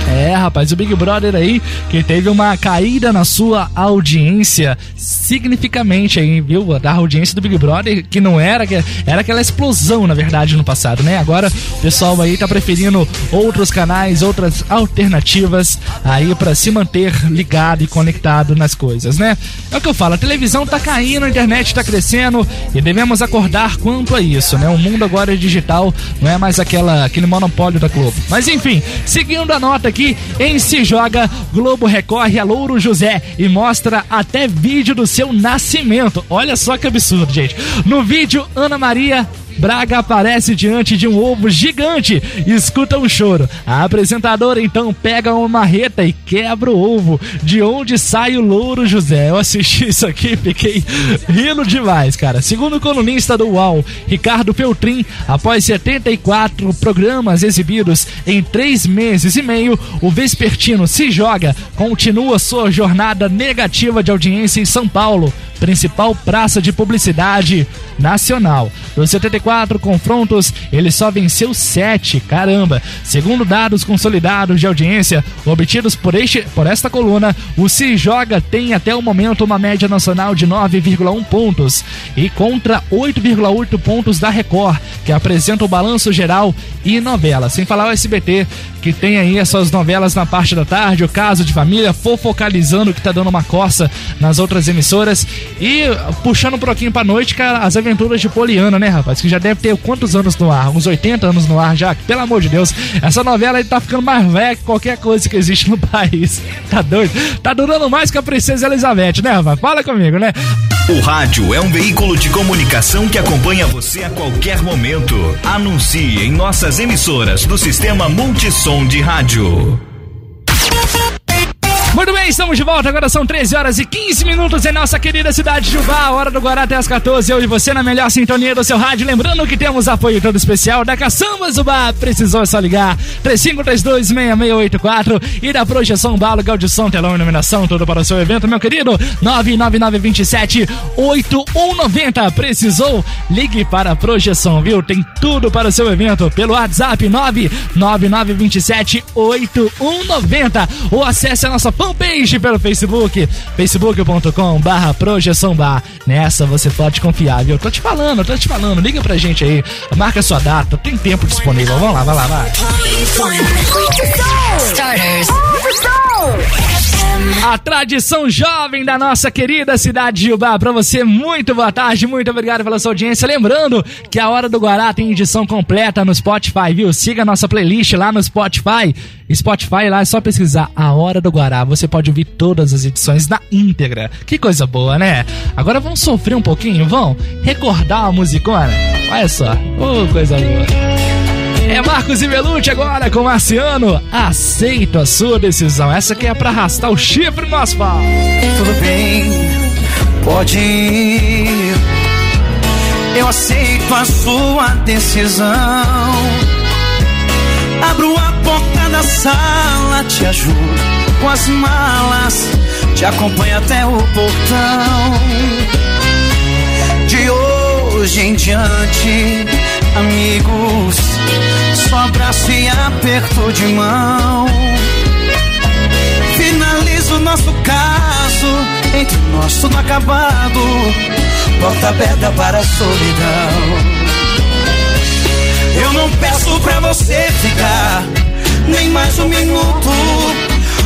É, rapaz, o Big Brother aí que teve uma caída na sua audiência significamente aí, viu? Da audiência do Big Brother que não era que era aquela explosão na verdade no passado, né? Agora o pessoal aí tá preferindo outros canais, outras alternativas aí pra se manter ligado e conectado nas coisas, né? É o que eu falo, a televisão tá caindo, a internet tá crescendo e devemos acordar quanto a isso, né? O mundo agora é digital, não é mais aquela aquele monopólio da Globo. Mas enfim, seguindo a nota aqui, em Se Joga, Globo recorre a Louro José e mostra até vídeo do seu nascimento. Olha só que absurdo, gente. No vídeo, Ana Maria Braga aparece diante de um ovo gigante e escuta um choro. A apresentadora então pega uma marreta e quebra o ovo, de onde sai o louro José. Eu assisti isso aqui e fiquei rindo demais, cara. Segundo o colunista do UAU, Ricardo Feltrin, após 74 programas exibidos em três meses e meio, o Vespertino se joga, continua sua jornada negativa de audiência em São Paulo, principal praça de publicidade nacional. Dos 74 confrontos, ele só venceu 7, caramba. Segundo dados consolidados de audiência obtidos por, este, por esta coluna, o Se Joga tem até o momento uma média nacional de 9,1 pontos e contra 8,8 pontos da Record, que apresenta o balanço geral e novela. Sem falar o SBT, que tem aí as suas novelas na parte da tarde, o caso de família, fofocalizando que tá dando uma coça nas outras emissoras e puxando um pouquinho pra noite, cara, as aventuras de Poliana, né, rapaz? Que já deve ter quantos anos no ar? Uns 80 anos no ar já, pelo amor de Deus. Essa novela aí tá ficando mais velha que qualquer coisa que existe no país. Tá doido? Tá durando mais que a Princesa Elizabeth, né, rapaz? Fala comigo, né? O rádio é um veículo de comunicação que acompanha você a qualquer momento. Anuncie em nossas emissoras do sistema Multissom de Rádio. Muito bem, estamos de volta. Agora são 13 horas e 15 minutos em nossa querida cidade de Ubá. Hora do Guará até as 14. Eu e você na melhor sintonia do seu rádio. Lembrando que temos apoio todo especial da Caçambas Ubá. Precisou é só ligar 3532-6684 e da Projeção Balo, Gaudição, Telão, Iluminação, tudo para o seu evento, meu querido. 99927-8190. Precisou? Ligue para a Projeção, viu? Tem tudo para o seu evento pelo WhatsApp 99927-8190 ou acesse a nossa fanpage pelo Facebook, facebook.com barra projeção bar. Nessa você pode confiar, viu? Tô te falando, tô te falando. Liga pra gente aí, marca sua data, tem tempo disponível. Vamos lá, vai lá, vai. Starters. A tradição jovem da nossa querida cidade de Jubá. Pra você, muito boa tarde, muito obrigado pela sua audiência. Lembrando que a Hora do Guará tem edição completa no Spotify, viu? Siga a nossa playlist lá no Spotify. Spotify lá é só pesquisar A Hora do Guará. Você pode ouvir todas as edições na íntegra. Que coisa boa, né? Agora vamos sofrer um pouquinho, vão? Recordar a musicona? Olha só, oh, coisa boa. É Marcos e Belucci agora com Marciano. Aceito a sua decisão. Essa aqui é pra arrastar o chifre no asfalto. Tudo bem, pode ir. Eu aceito a sua decisão. Abro a porta da sala, te ajudo com as malas, te acompanho até o portão. De hoje em diante, amigos, só abraço e aperto de mão. Finalizo nosso caso, entre nós tudo acabado, porta aberta para a solidão. Eu não peço pra você ficar nem mais um minuto.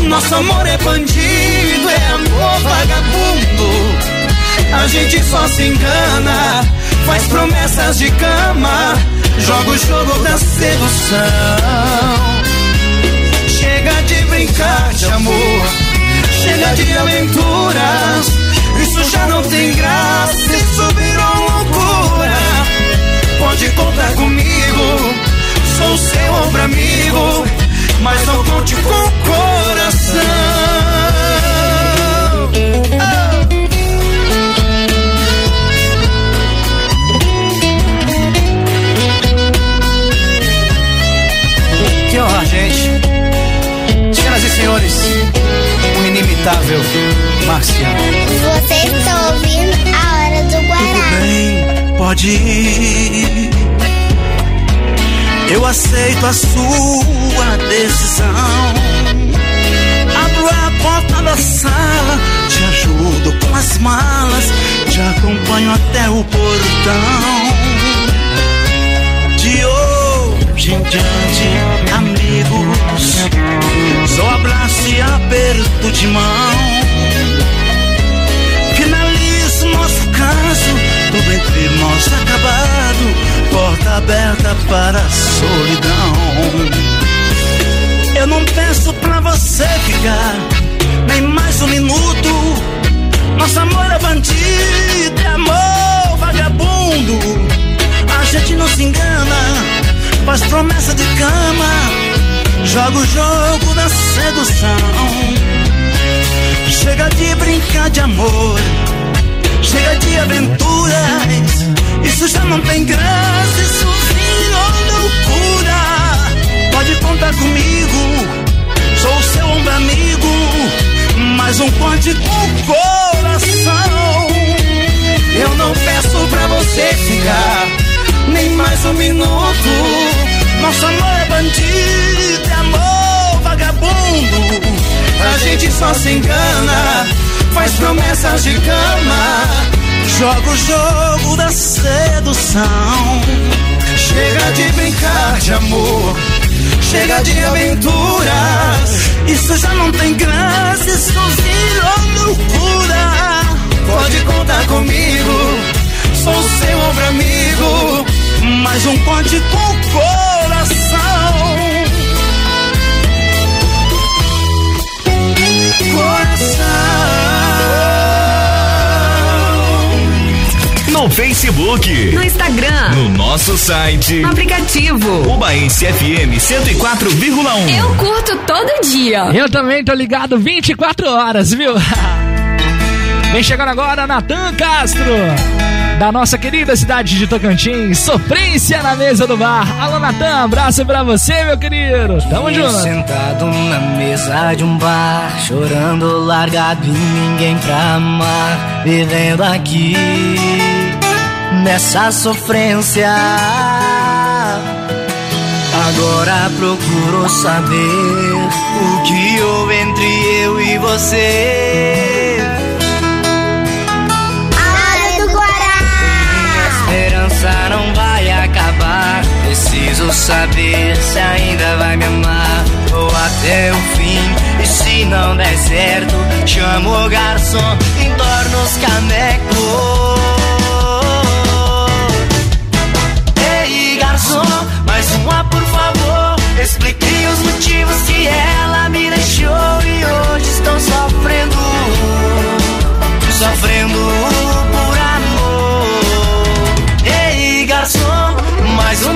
Nosso amor é bandido, é amor vagabundo. A gente só se engana, faz promessas de cama, joga o jogo da sedução. Chega de brincar de amor, chega de aventuras. Isso já não tem graça, isso virou loucura. Pode contar comigo, sou seu ombro amigo, mas não conte com o coração. O inimitável Marciano. Você está ouvindo a hora do Guará. bem, pode ir. Eu aceito a sua decisão. Abro a porta da sala, te ajudo com as malas, te acompanho até o portão. Em diante, amigos, só abraço e aperto de mão. Finalizo nosso caso, tudo entre nós acabado, porta aberta para a solidão. Eu não peço pra você ficar nem mais um minuto. Nosso amor é bandido, é amor vagabundo. A gente não se engana, faz promessa de cama, joga o jogo da sedução. Chega de brincar de amor, chega de aventuras. Isso já não tem graça, isso virou loucura. Pode contar comigo, sou o seu ombro amigo, mas um conte com coração. Eu não peço pra você ficar nem mais um minuto. Nosso amor é bandido, é amor vagabundo. A gente só se engana, faz promessas de cama, joga o jogo da sedução. Chega de brincar de amor, chega de aventuras. Isso já não tem graça, isso virou loucura. Pode contar comigo, sou seu ombro amigo, mas um conte com o coração. No Facebook, No Instagram. no nosso site, No aplicativo. Ubaense FM 104,1. Eu curto todo dia. Eu também tô ligado 24 horas, viu? Vem chegando agora Natan Castro, da nossa querida cidade de Tocantins, sofrência na mesa do bar. Alô, Natan, abraço pra você, meu querido. Tamo junto. Sentado na mesa de um bar, chorando largado e ninguém pra amar, vivendo aqui nessa sofrência. Agora procuro saber o que houve entre eu e você. Preciso saber se ainda vai me amar ou até o fim. E se não der certo, chamo o garçom, entorno os canecos. Ei, garçom, mais uma por favor. Expliquei os motivos que ela me deixou e hoje estão sofrendo, sofrendo por amor. Ei, garçom, mais uma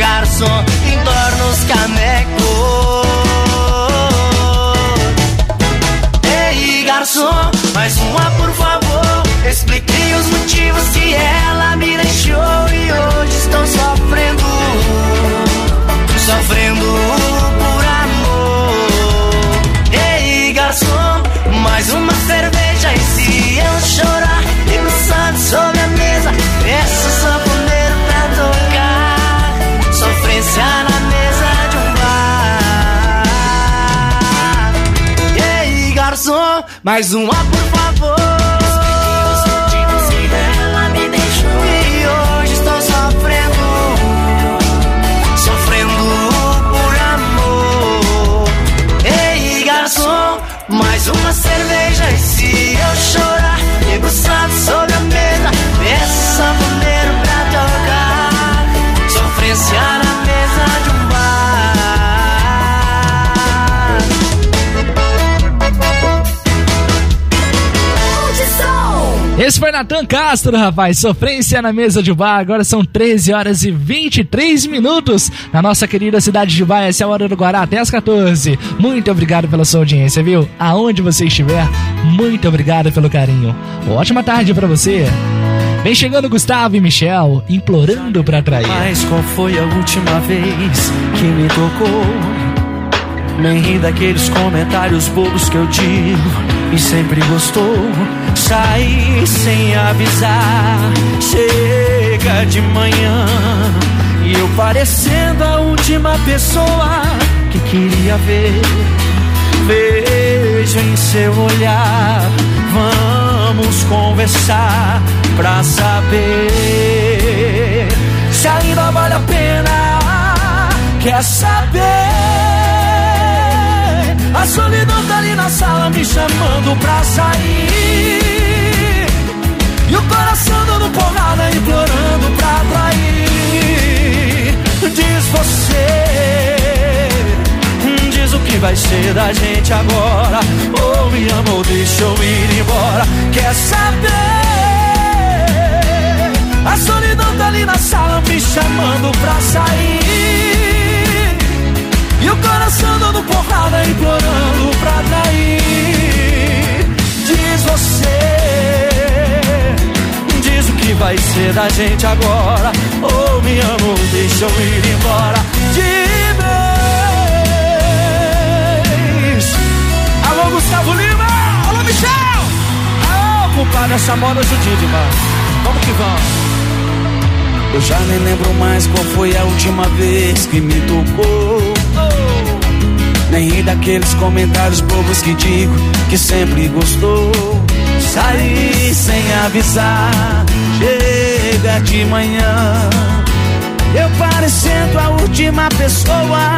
chamo o mais uma por favor. Ela me deixou e hoje estou sofrendo, sofrendo por amor. Ei, garçom, mais uma cerveja e se eu chorar, debruçado sobre a mesa, peço sanfoneiro pra tocar. Sofrência Esse foi Natan Castro, rapaz. Sofrência na mesa de bar. Agora são 13 horas e 23 minutos na nossa querida cidade de Bar. Essa é a hora do Guará até as 14. Muito obrigado pela sua audiência, viu? Aonde você estiver, muito obrigado pelo carinho. Ótima tarde pra você. Vem chegando Gustavo e Michel, implorando pra atrair. Mas qual foi a última vez que me tocou? Nem ri daqueles comentários bobos que eu digo e sempre gostou. Saí sem avisar, chega de manhã e eu parecendo a última pessoa que queria ver. Vejo em seu olhar, vamos conversar pra saber se ainda vale a pena. Quer saber? A solidão tá ali na sala me chamando pra sair. Coração dando porrada, implorando pra atrair. Diz você, diz o que vai ser da gente agora. Ou me ama ou deixa eu ir embora. Quer saber? A solidão tá ali na sala me chamando pra sair. E o coração dando porrada, implorando pra trair. Diz você, que vai ser da gente agora. Ou me amo, ou deixa eu ir embora. Diz. Alô, Gustavo Lima! Alô, Michel! Alô, culpado, essa moda judia demais. Vamos que vamos. Eu já nem lembro mais qual foi a última vez que me tocou. Nem ri daqueles comentários bobos que digo que sempre gostou. Saí sem avisar, chega de manhã. Eu parecendo a última pessoa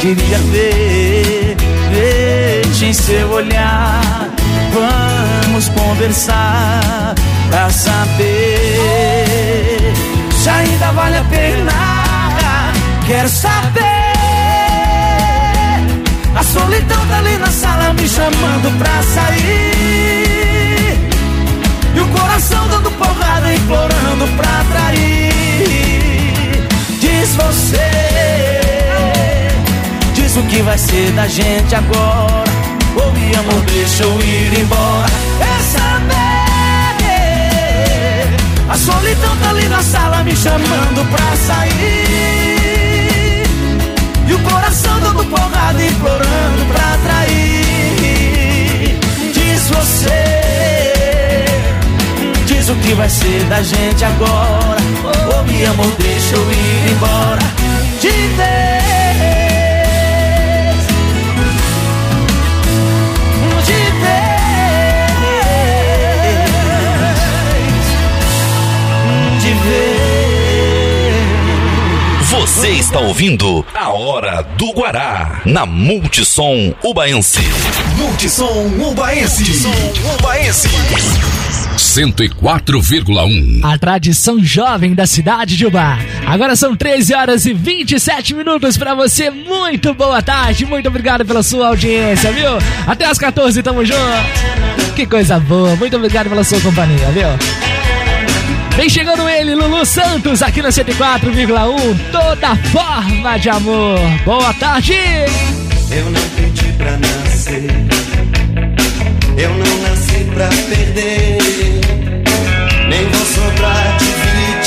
que queria ver. Veja em seu olhar, vamos conversar pra saber se ainda vale a pena. Quero saber. A solidão tá ali na sala me chamando pra sair. E o coração dando porrada, implorando pra atrair. Diz você, diz o que vai ser da gente agora. Ou me ama ou deixa eu ir embora. É saber. A solidão tá ali na sala me chamando pra sair. Dando porrada, implorando pra trair. Diz você, diz o que vai ser da gente agora. Oh, meu amor, deixa eu ir embora. De vez. Você está ouvindo a Hora do Guará na Multissom Ubaense. Multissom Ubaense. Multissom Ubaense. 104,1. A tradição jovem da cidade de Ubá. Agora são 13 horas e 27 minutos para você. Muito boa tarde, muito obrigado pela sua audiência, viu? Até as 14, tamo junto. Que coisa boa, muito obrigado pela sua companhia, viu? Vem chegando ele, Lulu Santos, aqui na 104,1. Toda forma de amor. Boa tarde. Eu não pedi pra nascer. Eu não nasci pra perder. Nem vou sobrar de vítima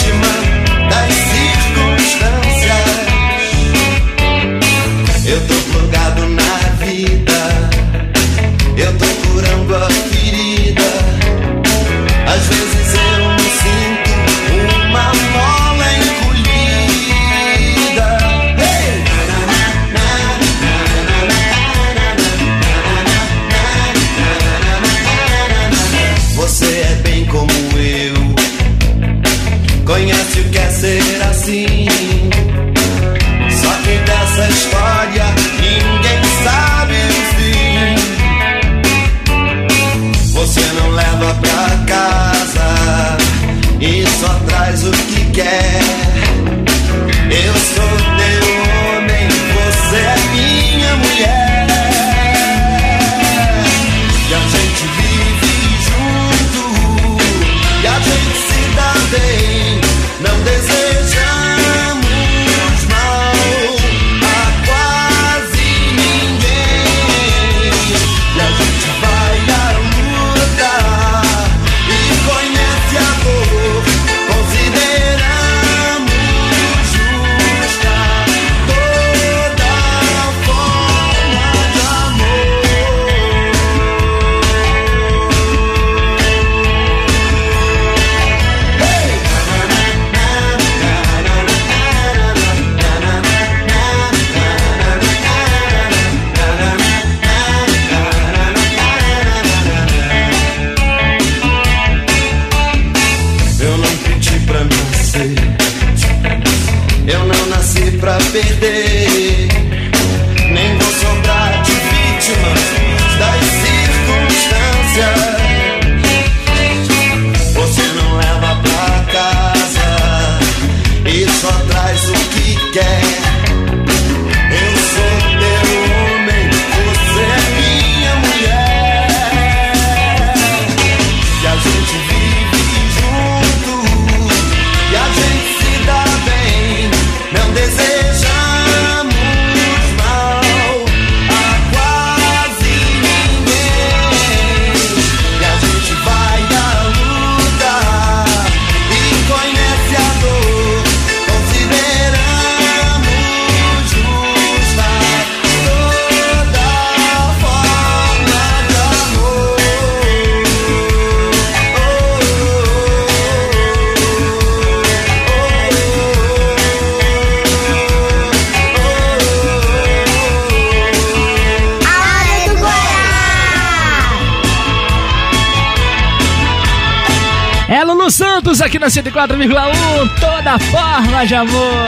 aqui na 104,1. Toda forma de amor.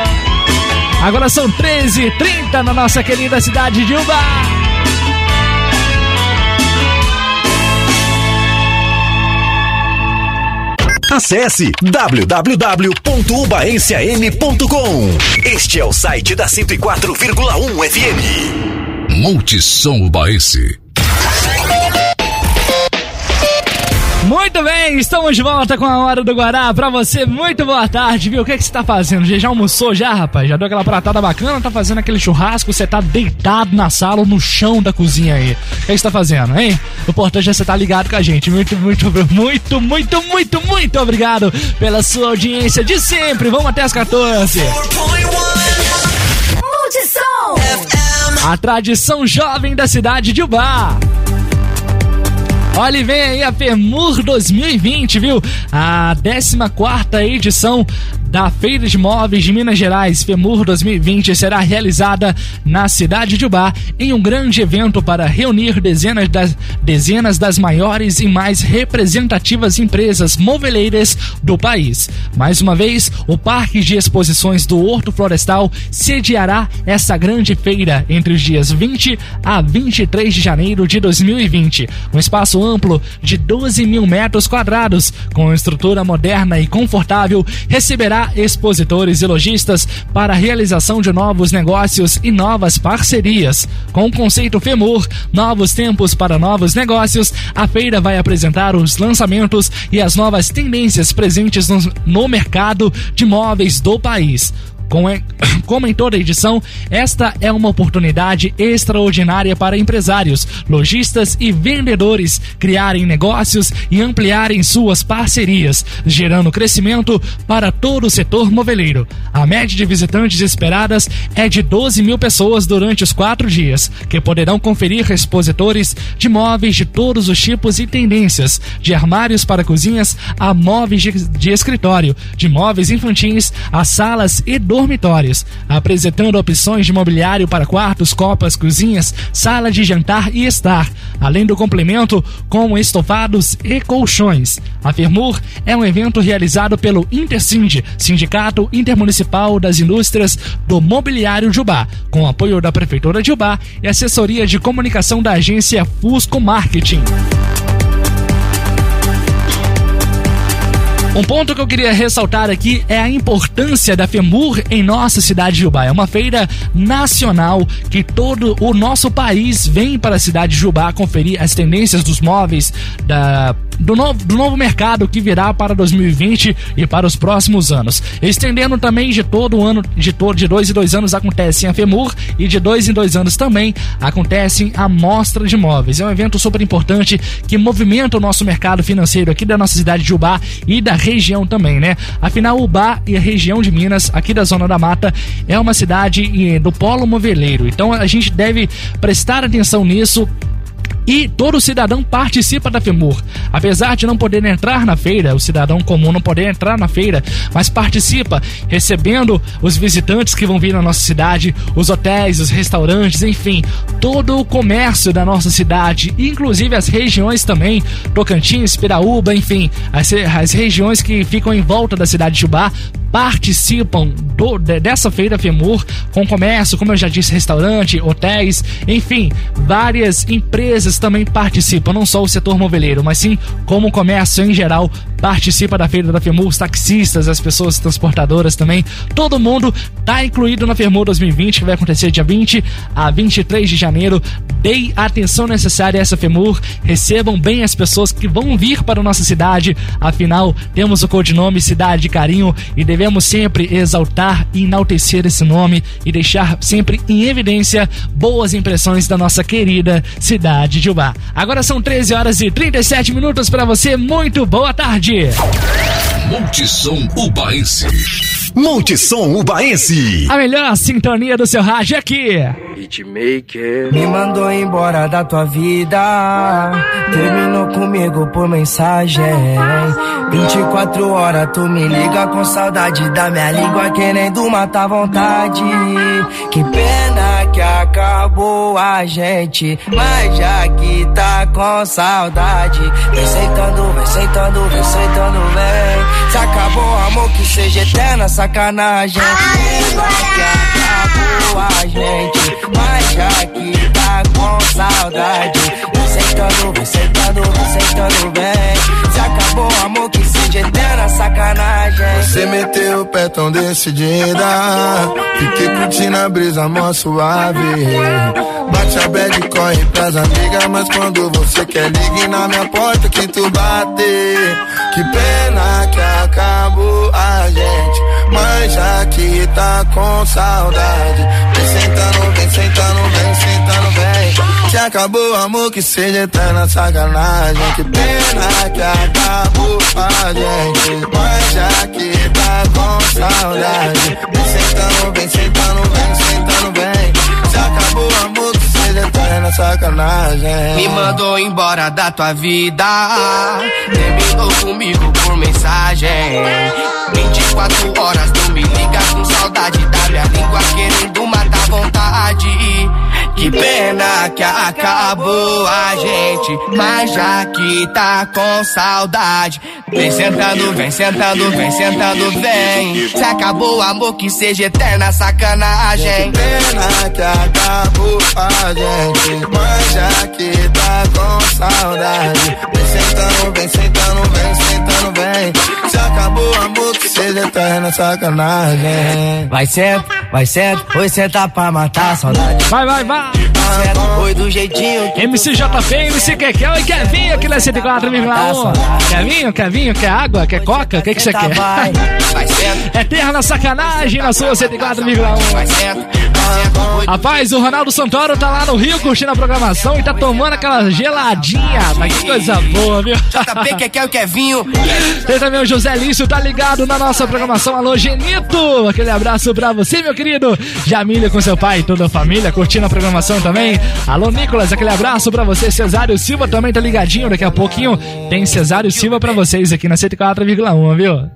Agora são 13h30 na nossa querida cidade de Uba. Acesse www.ubaenciam.com. Este é o site da 104,1 FM. Multissom Ubaense. Muito bem, estamos de volta com a Hora do Guará. Pra você, muito boa tarde, viu? O que, que você tá fazendo? Já, já almoçou já, rapaz? Já deu aquela pratada bacana? Tá fazendo aquele churrasco? Você tá deitado na sala ou no chão da cozinha aí? O que, que você tá fazendo, hein? O importante é você tá ligado com a gente. Muito, muito, muito, muito, muito, muito obrigado pela sua audiência de sempre. Vamos até as 14. Multissom! A tradição jovem da cidade de Ubá. Olha, vem aí a FEMUR 2020, viu? A 14 edição da Feira de Móveis de Minas Gerais, FEMUR 2020, será realizada na cidade de Ubá em um grande evento para reunir dezenas das, dezenas das maiores e mais representativas empresas moveleiras do país. Mais uma vez, o Parque de Exposições do Horto Florestal sediará essa grande feira entre os dias 20 a 23 de janeiro de 2020. Um espaço amplo de 12 mil metros quadrados, com estrutura moderna e confortável, receberá expositores e lojistas para a realização de novos negócios e novas parcerias. Com o conceito FEMUR, Novos Tempos para Novos Negócios, a feira vai apresentar os lançamentos e as novas tendências presentes no, no mercado de móveis do país. E- Como em toda edição, esta é uma oportunidade extraordinária para empresários, lojistas e vendedores criarem negócios e ampliarem suas parcerias, gerando crescimento para todo o setor moveleiro. A média de visitantes esperadas é de 12 mil pessoas durante os quatro dias, que poderão conferir expositores de móveis de todos os tipos e tendências, de armários para cozinhas a móveis de, escritório, de móveis infantis a salas e dormitórios, apresentando opções de mobiliário para quartos, copas, cozinhas, sala de jantar e estar, além do complemento com estofados e colchões. A Fermur é um evento realizado pelo Intercind, Sindicato Intermunicipal das Indústrias do Mobiliário de Ubá, com apoio da Prefeitura de Ubá e assessoria de comunicação da agência Fusco Marketing. Um ponto que eu queria ressaltar aqui é a importância da FEMUR em nossa cidade de Ubá. É uma feira nacional que todo o nosso país vem para a cidade de Ubá conferir as tendências dos móveis, da, do, novo, do novo mercado que virá para 2020 e para os próximos anos. Estendendo também de todo ano, de, de dois em dois anos acontece a FEMUR e de dois em dois anos também acontece a Mostra de Móveis. É um evento super importante que movimenta o nosso mercado financeiro aqui da nossa cidade de Ubá e da região também, né? Afinal, Ubá e a região de Minas, aqui da Zona da Mata, é uma cidade eh, do polo moveleiro. Então a gente deve prestar atenção nisso e todo cidadão participa da FEMUR. Apesar de não poder entrar na feira, o cidadão comum não poder entrar na feira, mas participa, recebendo os visitantes que vão vir na nossa cidade, os hotéis, os restaurantes, enfim, todo o comércio da nossa cidade, inclusive as regiões também, Tocantins, Piraúba, enfim, as, as regiões que ficam em volta da cidade de Ubá participam do, de- dessa feira FEMUR com comércio, como eu já disse, restaurante, hotéis, enfim, várias empresas também participam, não só o setor moveleiro, mas sim como o comércio em geral. Participa da feira da FEMUR, os taxistas, as pessoas transportadoras também, todo mundo tá incluído na FEMUR 2020, que vai acontecer dia 20 a 23 de janeiro. Dei a atenção necessária a essa FEMUR, recebam bem as pessoas que vão vir para a nossa cidade, afinal, temos o codinome Cidade de Carinho e devemos sempre exaltar e enaltecer esse nome e deixar sempre em evidência boas impressões da nossa querida cidade de Ubá. Agora são 13 horas e 37 minutos para você, muito boa tarde! Multissom Ubaense. Multissom Ubaense. A melhor sintonia do seu rádio é aqui. Hitmaker Me mandou embora da tua vida Terminou comigo por mensagem 24 horas tu me liga com saudade Da minha língua querendo matar a vontade Que pena que acabou a gente Mas já que tá com saudade. Vem sentando, vem sentando, vem sentando, vem. Se acabou amor que seja eterna sacanagem. Pena que acabou a gente mas já que tá com saudade. Vem sentando, vem sentando, vem sentando Se acabou amor que eterna sacanagem Você meteu o pé tão decidida. Fiquei curtindo a brisa mó suave. Bate a bad, corre pras amigas. Mas quando você quer, ligue na minha porta que tu bate. Que pena que acabou a gente. Mas já que tá com saudade. Vem sentando, vem sentando, vem sentando, vem. Se acabou o amor, que seja eterna sacanagem. Que pena que acabou a gente. Mas já que tá com saudade. Vem sentando, vem sentando, vem sentando, vem. Se acabou o amor, que seja eterna sacanagem. Me mandou embora da tua vida. Terminou comigo por mensagem. 24 horas não me liga com saudade da minha língua querendo matar vontade. Que pena que acabou a gente, mas já que tá com saudade, vem sentando, vem sentando, vem sentando, vem. Se acabou o amor que seja eterna sacanagem. Que pena que acabou a gente, mas já que tá com saudade, vem sentando, vem sentando, vem sentando, vem. Se acabou o amor seja eterna sacanagem. Vai senta, vai senta, oi senta pra matar a saudade. Vai, vai, vai. Oi do jeitinho. MCJP, MC Kekel e Kevinho aqui na 104,1. Kevinho, Kevinho, quer água? Quer coca? O que que você quer? Vai, vai senta. Eterna sacanagem na sua 104,1. Vai senta. Rapaz, o Ronaldo Santoro tá lá no Rio curtindo a programação e tá tomando aquela geladinha. Mas que coisa boa, viu? JP, Kekel e Kevinho. Tem também o José Lício, tá ligado na nossa programação. Alô, Genito! Aquele abraço pra você, meu querido. Jamília com seu pai e toda a família curtindo a programação também. Alô, Nicolas, aquele abraço pra você. Cesário Silva também tá ligadinho. Daqui a pouquinho tem Cesário Silva pra vocês aqui na 104,1, viu?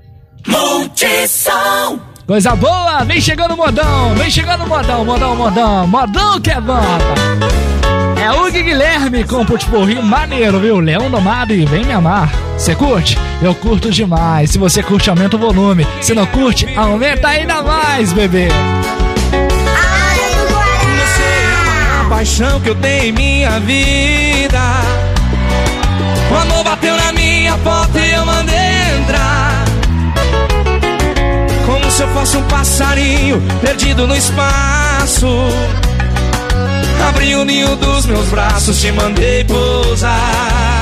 Multissom. Coisa boa! Vem chegando o modão! Vem chegando o modão, modão, modão! Modão que é bom, rapaz! É o Guilherme com o Putipurri maneiro, viu? Leão Domado e vem me amar. Você curte? Eu curto demais. Se você curte, aumenta o volume. Se não curte, aumenta ainda mais, bebê. a paixão que eu tenho em minha vida. O amor bateu na minha porta e eu mandei entrar. Como se eu fosse um passarinho perdido no espaço. Abri o ninho dos meus braços, te mandei pousar.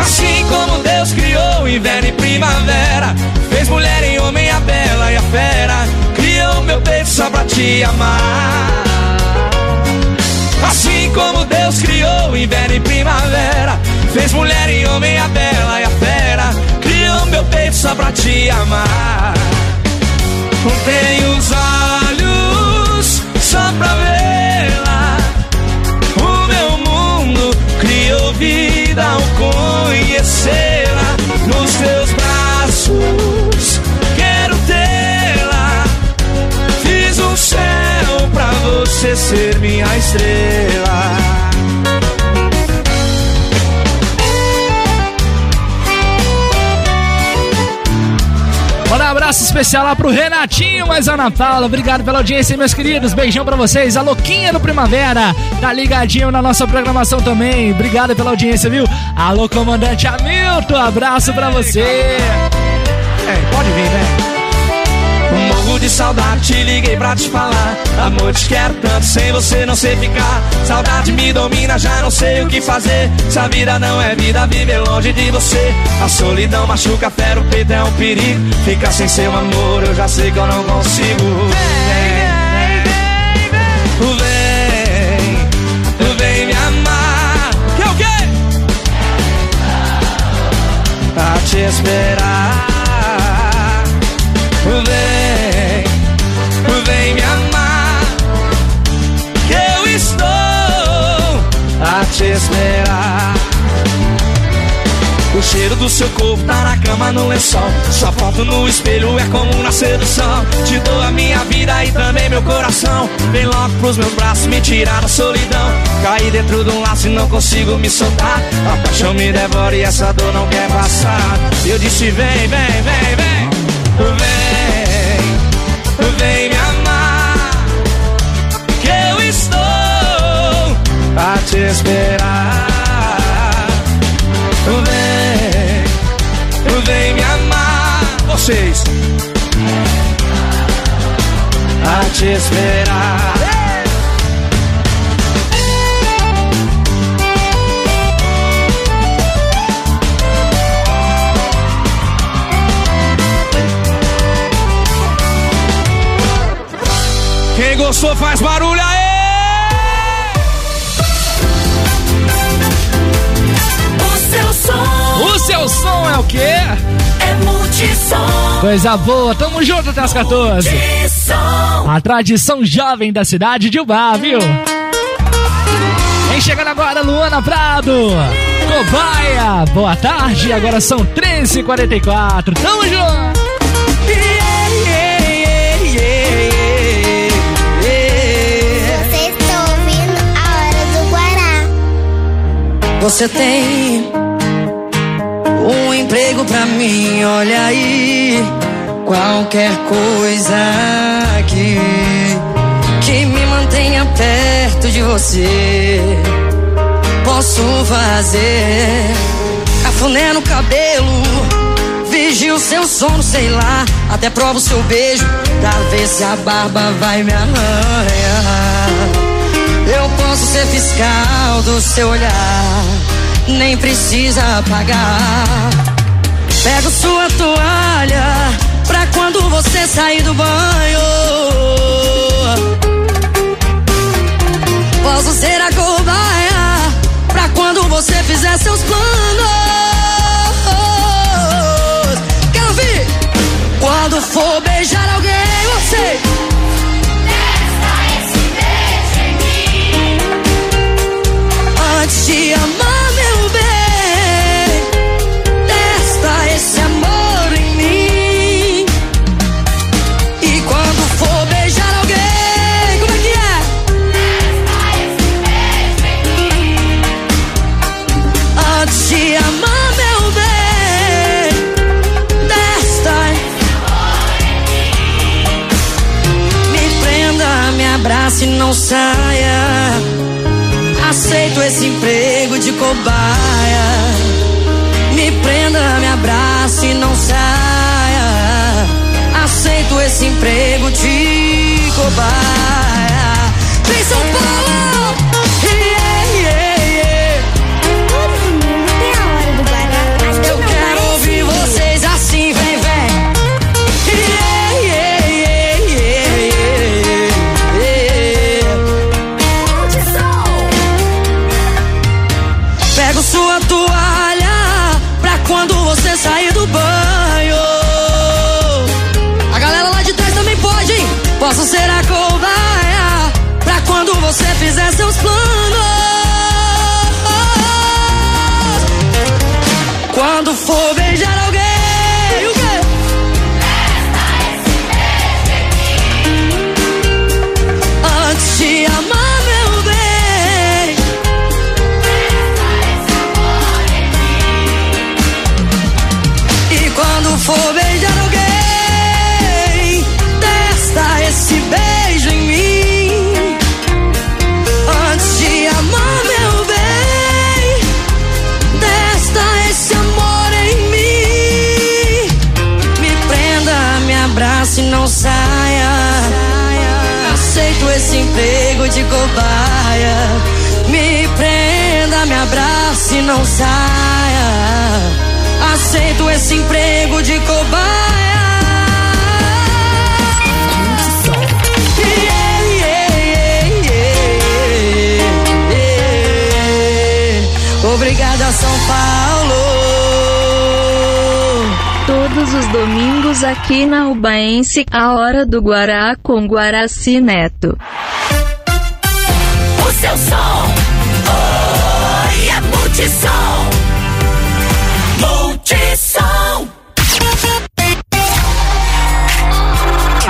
Assim como Deus criou inverno e primavera, fez mulher em homem a bela e a fera, criou meu peito só pra te amar. Assim como Deus criou inverno e primavera, fez mulher e homem a bela e a fera, criou meu peito só pra te amar. Contei os olhos conhecê-la. Nos teus braços quero tê-la. Fiz um céu pra você ser minha estrela. Abraço especial lá pro Renatinho, mais Ana Paula. Obrigado pela audiência, meus queridos. Beijão pra vocês. A Louquinha do Primavera. Tá ligadinho na nossa programação também. Obrigado pela audiência, viu? Alô, comandante Hamilton. Abraço pra você. É, pode vir, né? Morro de saudade, te liguei pra te falar. Amor, te quero tanto, sem você não sei ficar. Saudade me domina, já não sei o que fazer. Se a vida não é vida, viver longe de você. A solidão machuca, fera o peito, é um perigo. Ficar sem seu amor, eu já sei que eu não consigo. Vem, vem, vem me amar. Que o quê? Pra te esperar. Esperar. O cheiro do seu corpo tá na cama no lençol. Sua foto no espelho é como na sedução. Te dou a minha vida e também meu coração. Vem logo pros meus braços me tirar da solidão. Caí dentro de um laço e não consigo me soltar. A paixão me devora e essa dor não quer passar. Eu disse: vem, vem, vem, vem. Vem, vem me esperar. Vem, vem me amar. vocês. A te esperar. Quem gostou faz barulho seu som é o quê? é multissom. Coisa boa, tamo junto até as 14. Multissom. A tradição jovem da cidade de Ubá, viu? Vem chegando agora, Luana Prado. Cobaia, boa tarde. Agora são 13h44. Tamo junto. Você está ouvindo a hora do Guará. Você tem emprego pra mim, olha aí. Qualquer coisa que, que me mantenha perto de você. Posso fazer cafuné no cabelo, vigio seu sono, sei lá. Até provo seu beijo pra ver se a barba vai me arranhar. Eu posso ser fiscal do seu olhar, nem precisa pagar. Pego sua toalha pra quando você sair do banho. Posso ser a cobaia pra quando você fizer seus planos. Quero ouvir! Quando for beijar alguém, você. Não saia. Aceito esse emprego de cobaia. Me prenda, me abrace e não saia. Aceito esse emprego de cobaia. Vem São Paulo! De cobaia. Me prenda, me abrace e não saia. Aceito esse emprego de cobaia. Obrigada, São Paulo. Todos os domingos aqui na Ubaense, a hora do Guará com Guaraci Neto. Seu som. Oi, é multissom.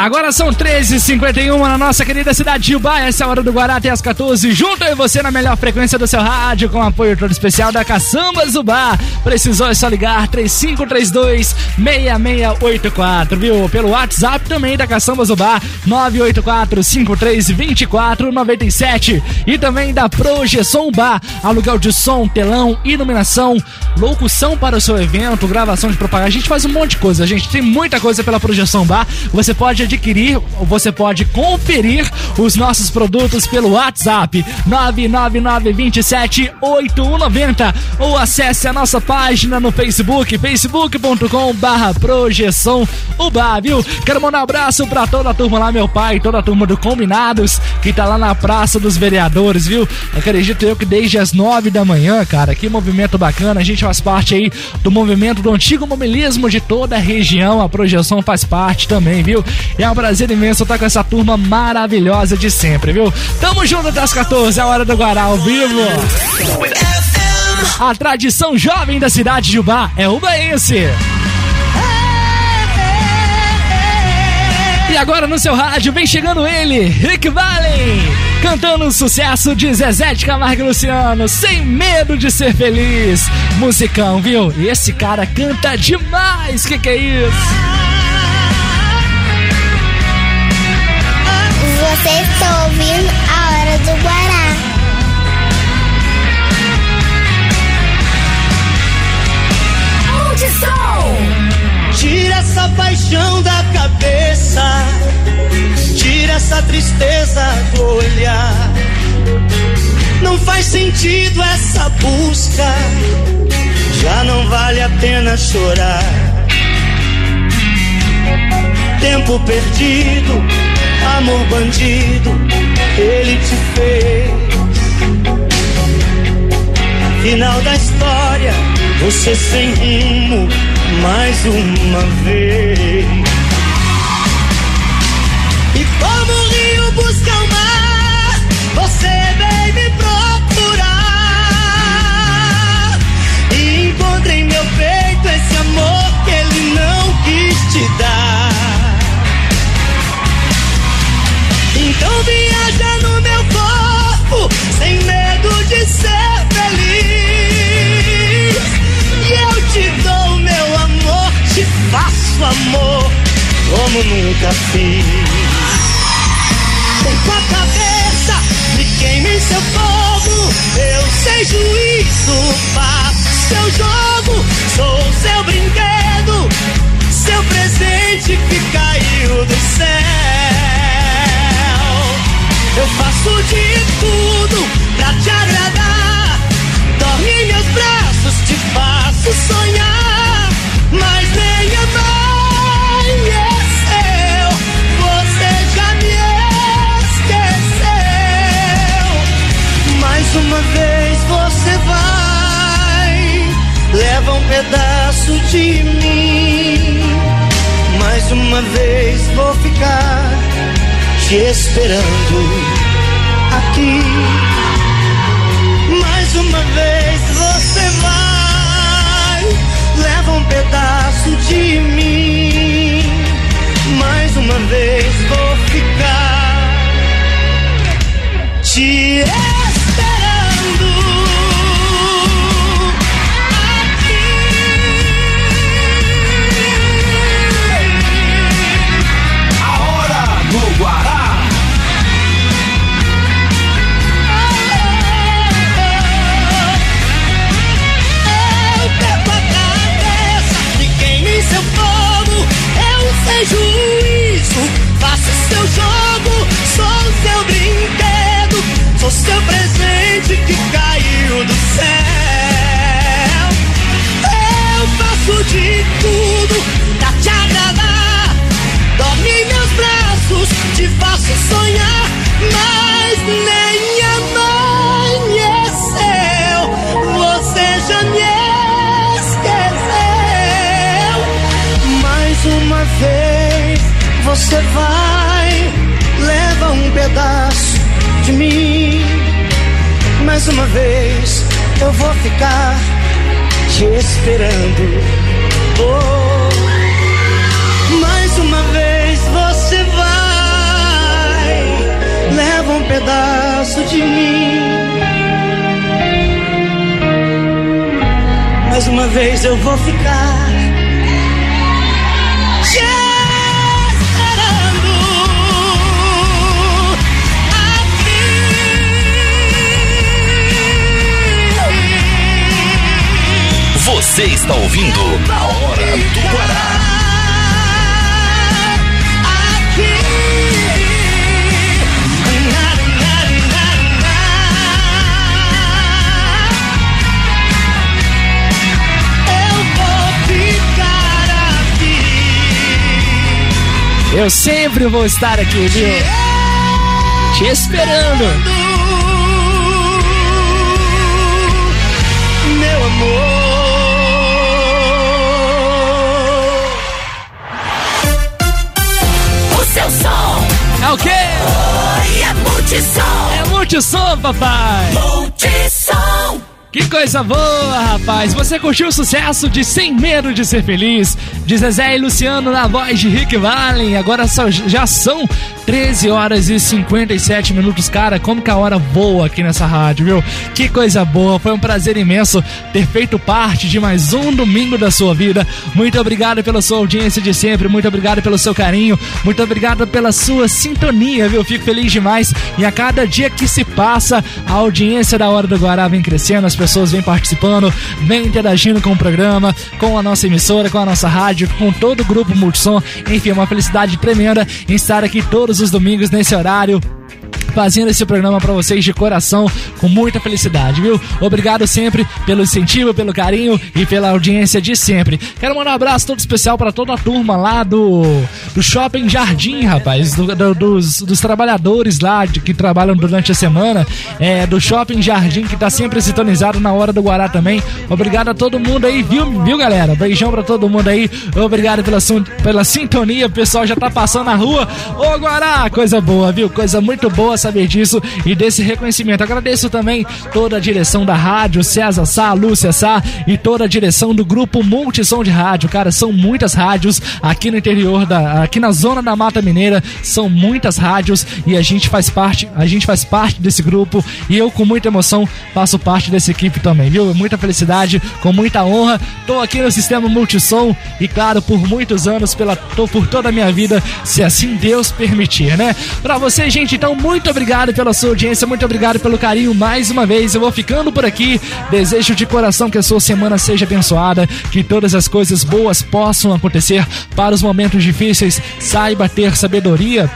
Agora são 13h51 na nossa querida cidade de Uba. Essa é a hora do Guará até as 14. Junto eu e você na melhor frequência do seu rádio, com apoio todo especial da Caçamba Zubá. Precisou é só ligar 3532-6684, viu? Pelo WhatsApp também da Caçamba Zubá, 984-5324-97. E também da Projeção Bar, aluguel de som, telão, iluminação, locução para o seu evento, gravação de propaganda. A gente faz um monte de coisa, gente tem muita coisa pela Projeção Bar. Você pode adquirir, você pode conferir os nossos produtos pelo WhatsApp 999278190 ou acesse a nossa página no Facebook, facebook.com barra projeção Uba, viu? Quero mandar um abraço pra toda a turma lá, meu pai, toda a turma do Combinados, que tá lá na Praça dos Vereadores, viu? Acredito eu que desde as nove da manhã, cara, que movimento bacana, a gente faz parte aí do movimento do antigo mobilismo de toda a região, a projeção faz parte também, viu? É um prazer imenso estar com essa turma maravilhosa de sempre, viu? Tamo junto até as 14, é a hora do Guará ao vivo. A tradição jovem da cidade de Ubá é ubaense. E agora no seu rádio vem chegando ele, Rick Valley, cantando o sucesso de Zezé de Camargo e Luciano, sem medo de ser feliz. Musicão, viu? E esse cara canta demais, que que é isso? Você está ouvindo a hora do Guará. Tira essa paixão da cabeça, tira essa tristeza do olhar. Não faz sentido essa busca, já não vale a pena chorar. Tempo perdido, amor bandido, ele te fez. Final da história, você sem rumo, mais uma vez. Faço amor como nunca fiz. Com a cabeça, me queime em seu fogo. Eu sei juízo, faço seu jogo, sou seu brinquedo, seu presente que caiu do céu. Eu faço de tudo pra te agradar. Dorme em meus braços, te faço sonhar. Mas nem amanheceu. Leva um pedaço de mim. Mais uma vez vou ficar te esperando aqui. Mais uma vez você vai, leva um pedaço de mim. Mais uma vez vou ficar te esperando. Que caiu do céu. Eu faço de tudo pra te agradar. Dorme meus braços, te faço sonhar, mas nem amanheceu. Você já me esqueceu. Mais uma vez você vai, leva um pedaço de mim mais uma vez eu vou ficar te esperando. Oh, mais uma vez você vai, leva um pedaço de mim. Mais uma vez eu vou ficar Você está ouvindo Na Hora do Guará. Eu vou ficar aqui. Eu sempre vou estar aqui, viu? Te esperando. Meu amor. É o quê? Oi, é multissom. É multissom, papai. Multissom. Que coisa boa, rapaz! Você curtiu o sucesso de Sem Medo de Ser Feliz, de Zezé e Luciano na voz de Rick Valen. Agora só, já são 13 horas e 57 minutos. Cara, como que a hora voa aqui nessa rádio, viu? Que coisa boa! Foi um prazer imenso ter feito parte de mais um domingo da sua vida. Muito obrigado pela sua audiência de sempre, muito obrigado pelo seu carinho, muito obrigado pela sua sintonia, viu? Fico feliz demais. E a cada dia que se passa, a audiência da Hora do Guará vem crescendo, as pessoas vêm participando, vêm interagindo com o programa, com a nossa emissora, com a nossa rádio, com todo o grupo Multissom. Enfim, uma felicidade tremenda em estar aqui todos os domingos nesse horário fazendo esse programa para vocês de coração, com muita felicidade, viu? Obrigado sempre pelo incentivo, pelo carinho e pela audiência de sempre. Quero mandar um abraço todo especial para toda a turma lá do, do Shopping Jardim, rapaz, do- do- dos, dos trabalhadores lá de, que trabalham durante a semana, é, do Shopping Jardim, que tá sempre sintonizado na hora do Guará também. Obrigado a todo mundo aí, viu, viu galera? Beijão pra todo mundo aí. Obrigado pela, pela sintonia, o pessoal já tá passando na rua. Ô Guará, coisa boa, viu? Coisa muito boa saber disso e desse reconhecimento. Agradeço também toda a direção da rádio, César Sá, Lúcia Sá e toda a direção do grupo Multissom de Rádio. Cara, são muitas rádios aqui no interior da aqui na zona da Mata Mineira, são muitas rádios e a gente faz parte, a gente faz parte desse grupo e eu com muita emoção faço parte dessa equipe também, viu? Muita felicidade, com muita honra. Tô aqui no sistema Multissom e claro, por muitos anos, pela por toda a minha vida, se assim Deus permitir, né? Pra você, gente, então muito obrigado pela sua audiência, muito obrigado pelo carinho mais uma vez. Eu vou ficando por aqui. Desejo de coração que a sua semana seja abençoada, que todas as coisas boas possam acontecer para os momentos difíceis. Saiba ter sabedoria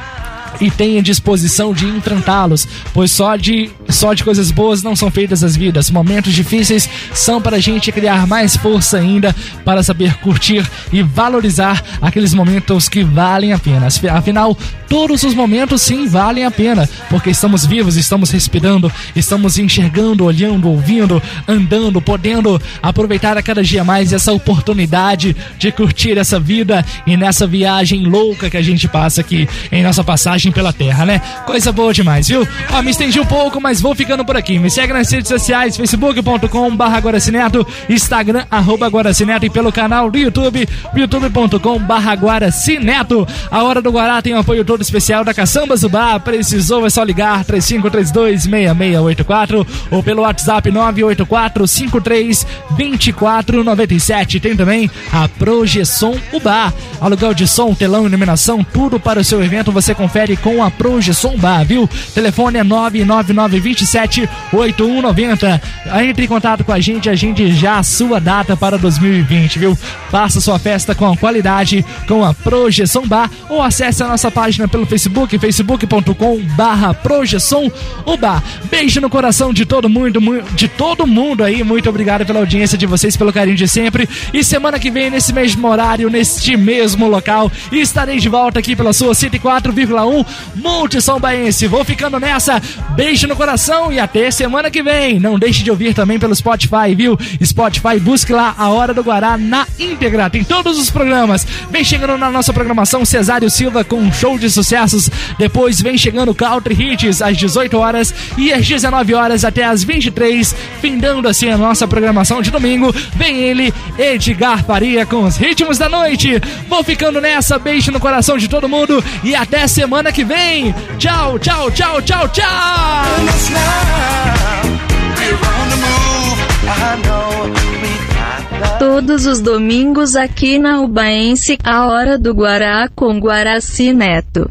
e tenha disposição de enfrentá-los, pois só de só de coisas boas não são feitas as vidas. Momentos difíceis são para a gente criar mais força ainda para saber curtir e valorizar aqueles momentos que valem a pena. Afinal, todos os momentos sim valem a pena, porque estamos vivos, estamos respirando, estamos enxergando, olhando, ouvindo, andando, podendo aproveitar a cada dia mais essa oportunidade de curtir essa vida e nessa viagem louca que a gente passa aqui em nossa passagem pela Terra, né? Coisa boa demais, viu? Ó, me estendi um pouco, mas vou ficando por aqui. Me segue nas redes sociais, facebook.com barra Guaracineto, Instagram, arroba Guaracineto e pelo canal do YouTube, youtube.com barra Guaracineto. A Hora do Guará tem um apoio todo especial da Caçamba Zubá. Precisou, é só ligar 3532-6684 ou pelo WhatsApp 984-53-2497. Tem também a Projeção Ubá. Aluguel de som, telão, iluminação, tudo para o seu evento você confere com a Projeção Ubá, viu? Telefone é 99927-8190. Entre em contato com a gente, agende já a sua data para 2020, viu? Faça sua festa com qualidade com a Projeção Bar ou acesse a nossa página pelo Facebook, facebook.com barra Projeção Uba. Beijo no coração de todo mundo, mu- de todo mundo aí. Muito obrigado pela audiência de vocês, pelo carinho de sempre. E semana que vem, nesse mesmo horário, neste mesmo local, estarei de volta aqui pela sua 104,1 Multissom Baense. Vou ficando nessa. Beijo no coração e até semana que vem. Não deixe de ouvir também pelo Spotify, viu? Spotify, busque lá a Hora do Guará na íntegra. Tem todos os programas. Vem chegando na nossa programação Cesário Silva com um show de sucessos. Depois vem chegando Country Hits às 18 horas e às 19 horas até às 23, findando assim a nossa programação de domingo. Vem ele, Edgar Faria com os ritmos da noite. Vou ficando nessa. Beijo no coração de todo mundo e até semana semana que vem. Tchau, tchau, tchau, tchau, tchau. Todos os domingos aqui na Ubaense, a hora do Guará com Guaraci Neto.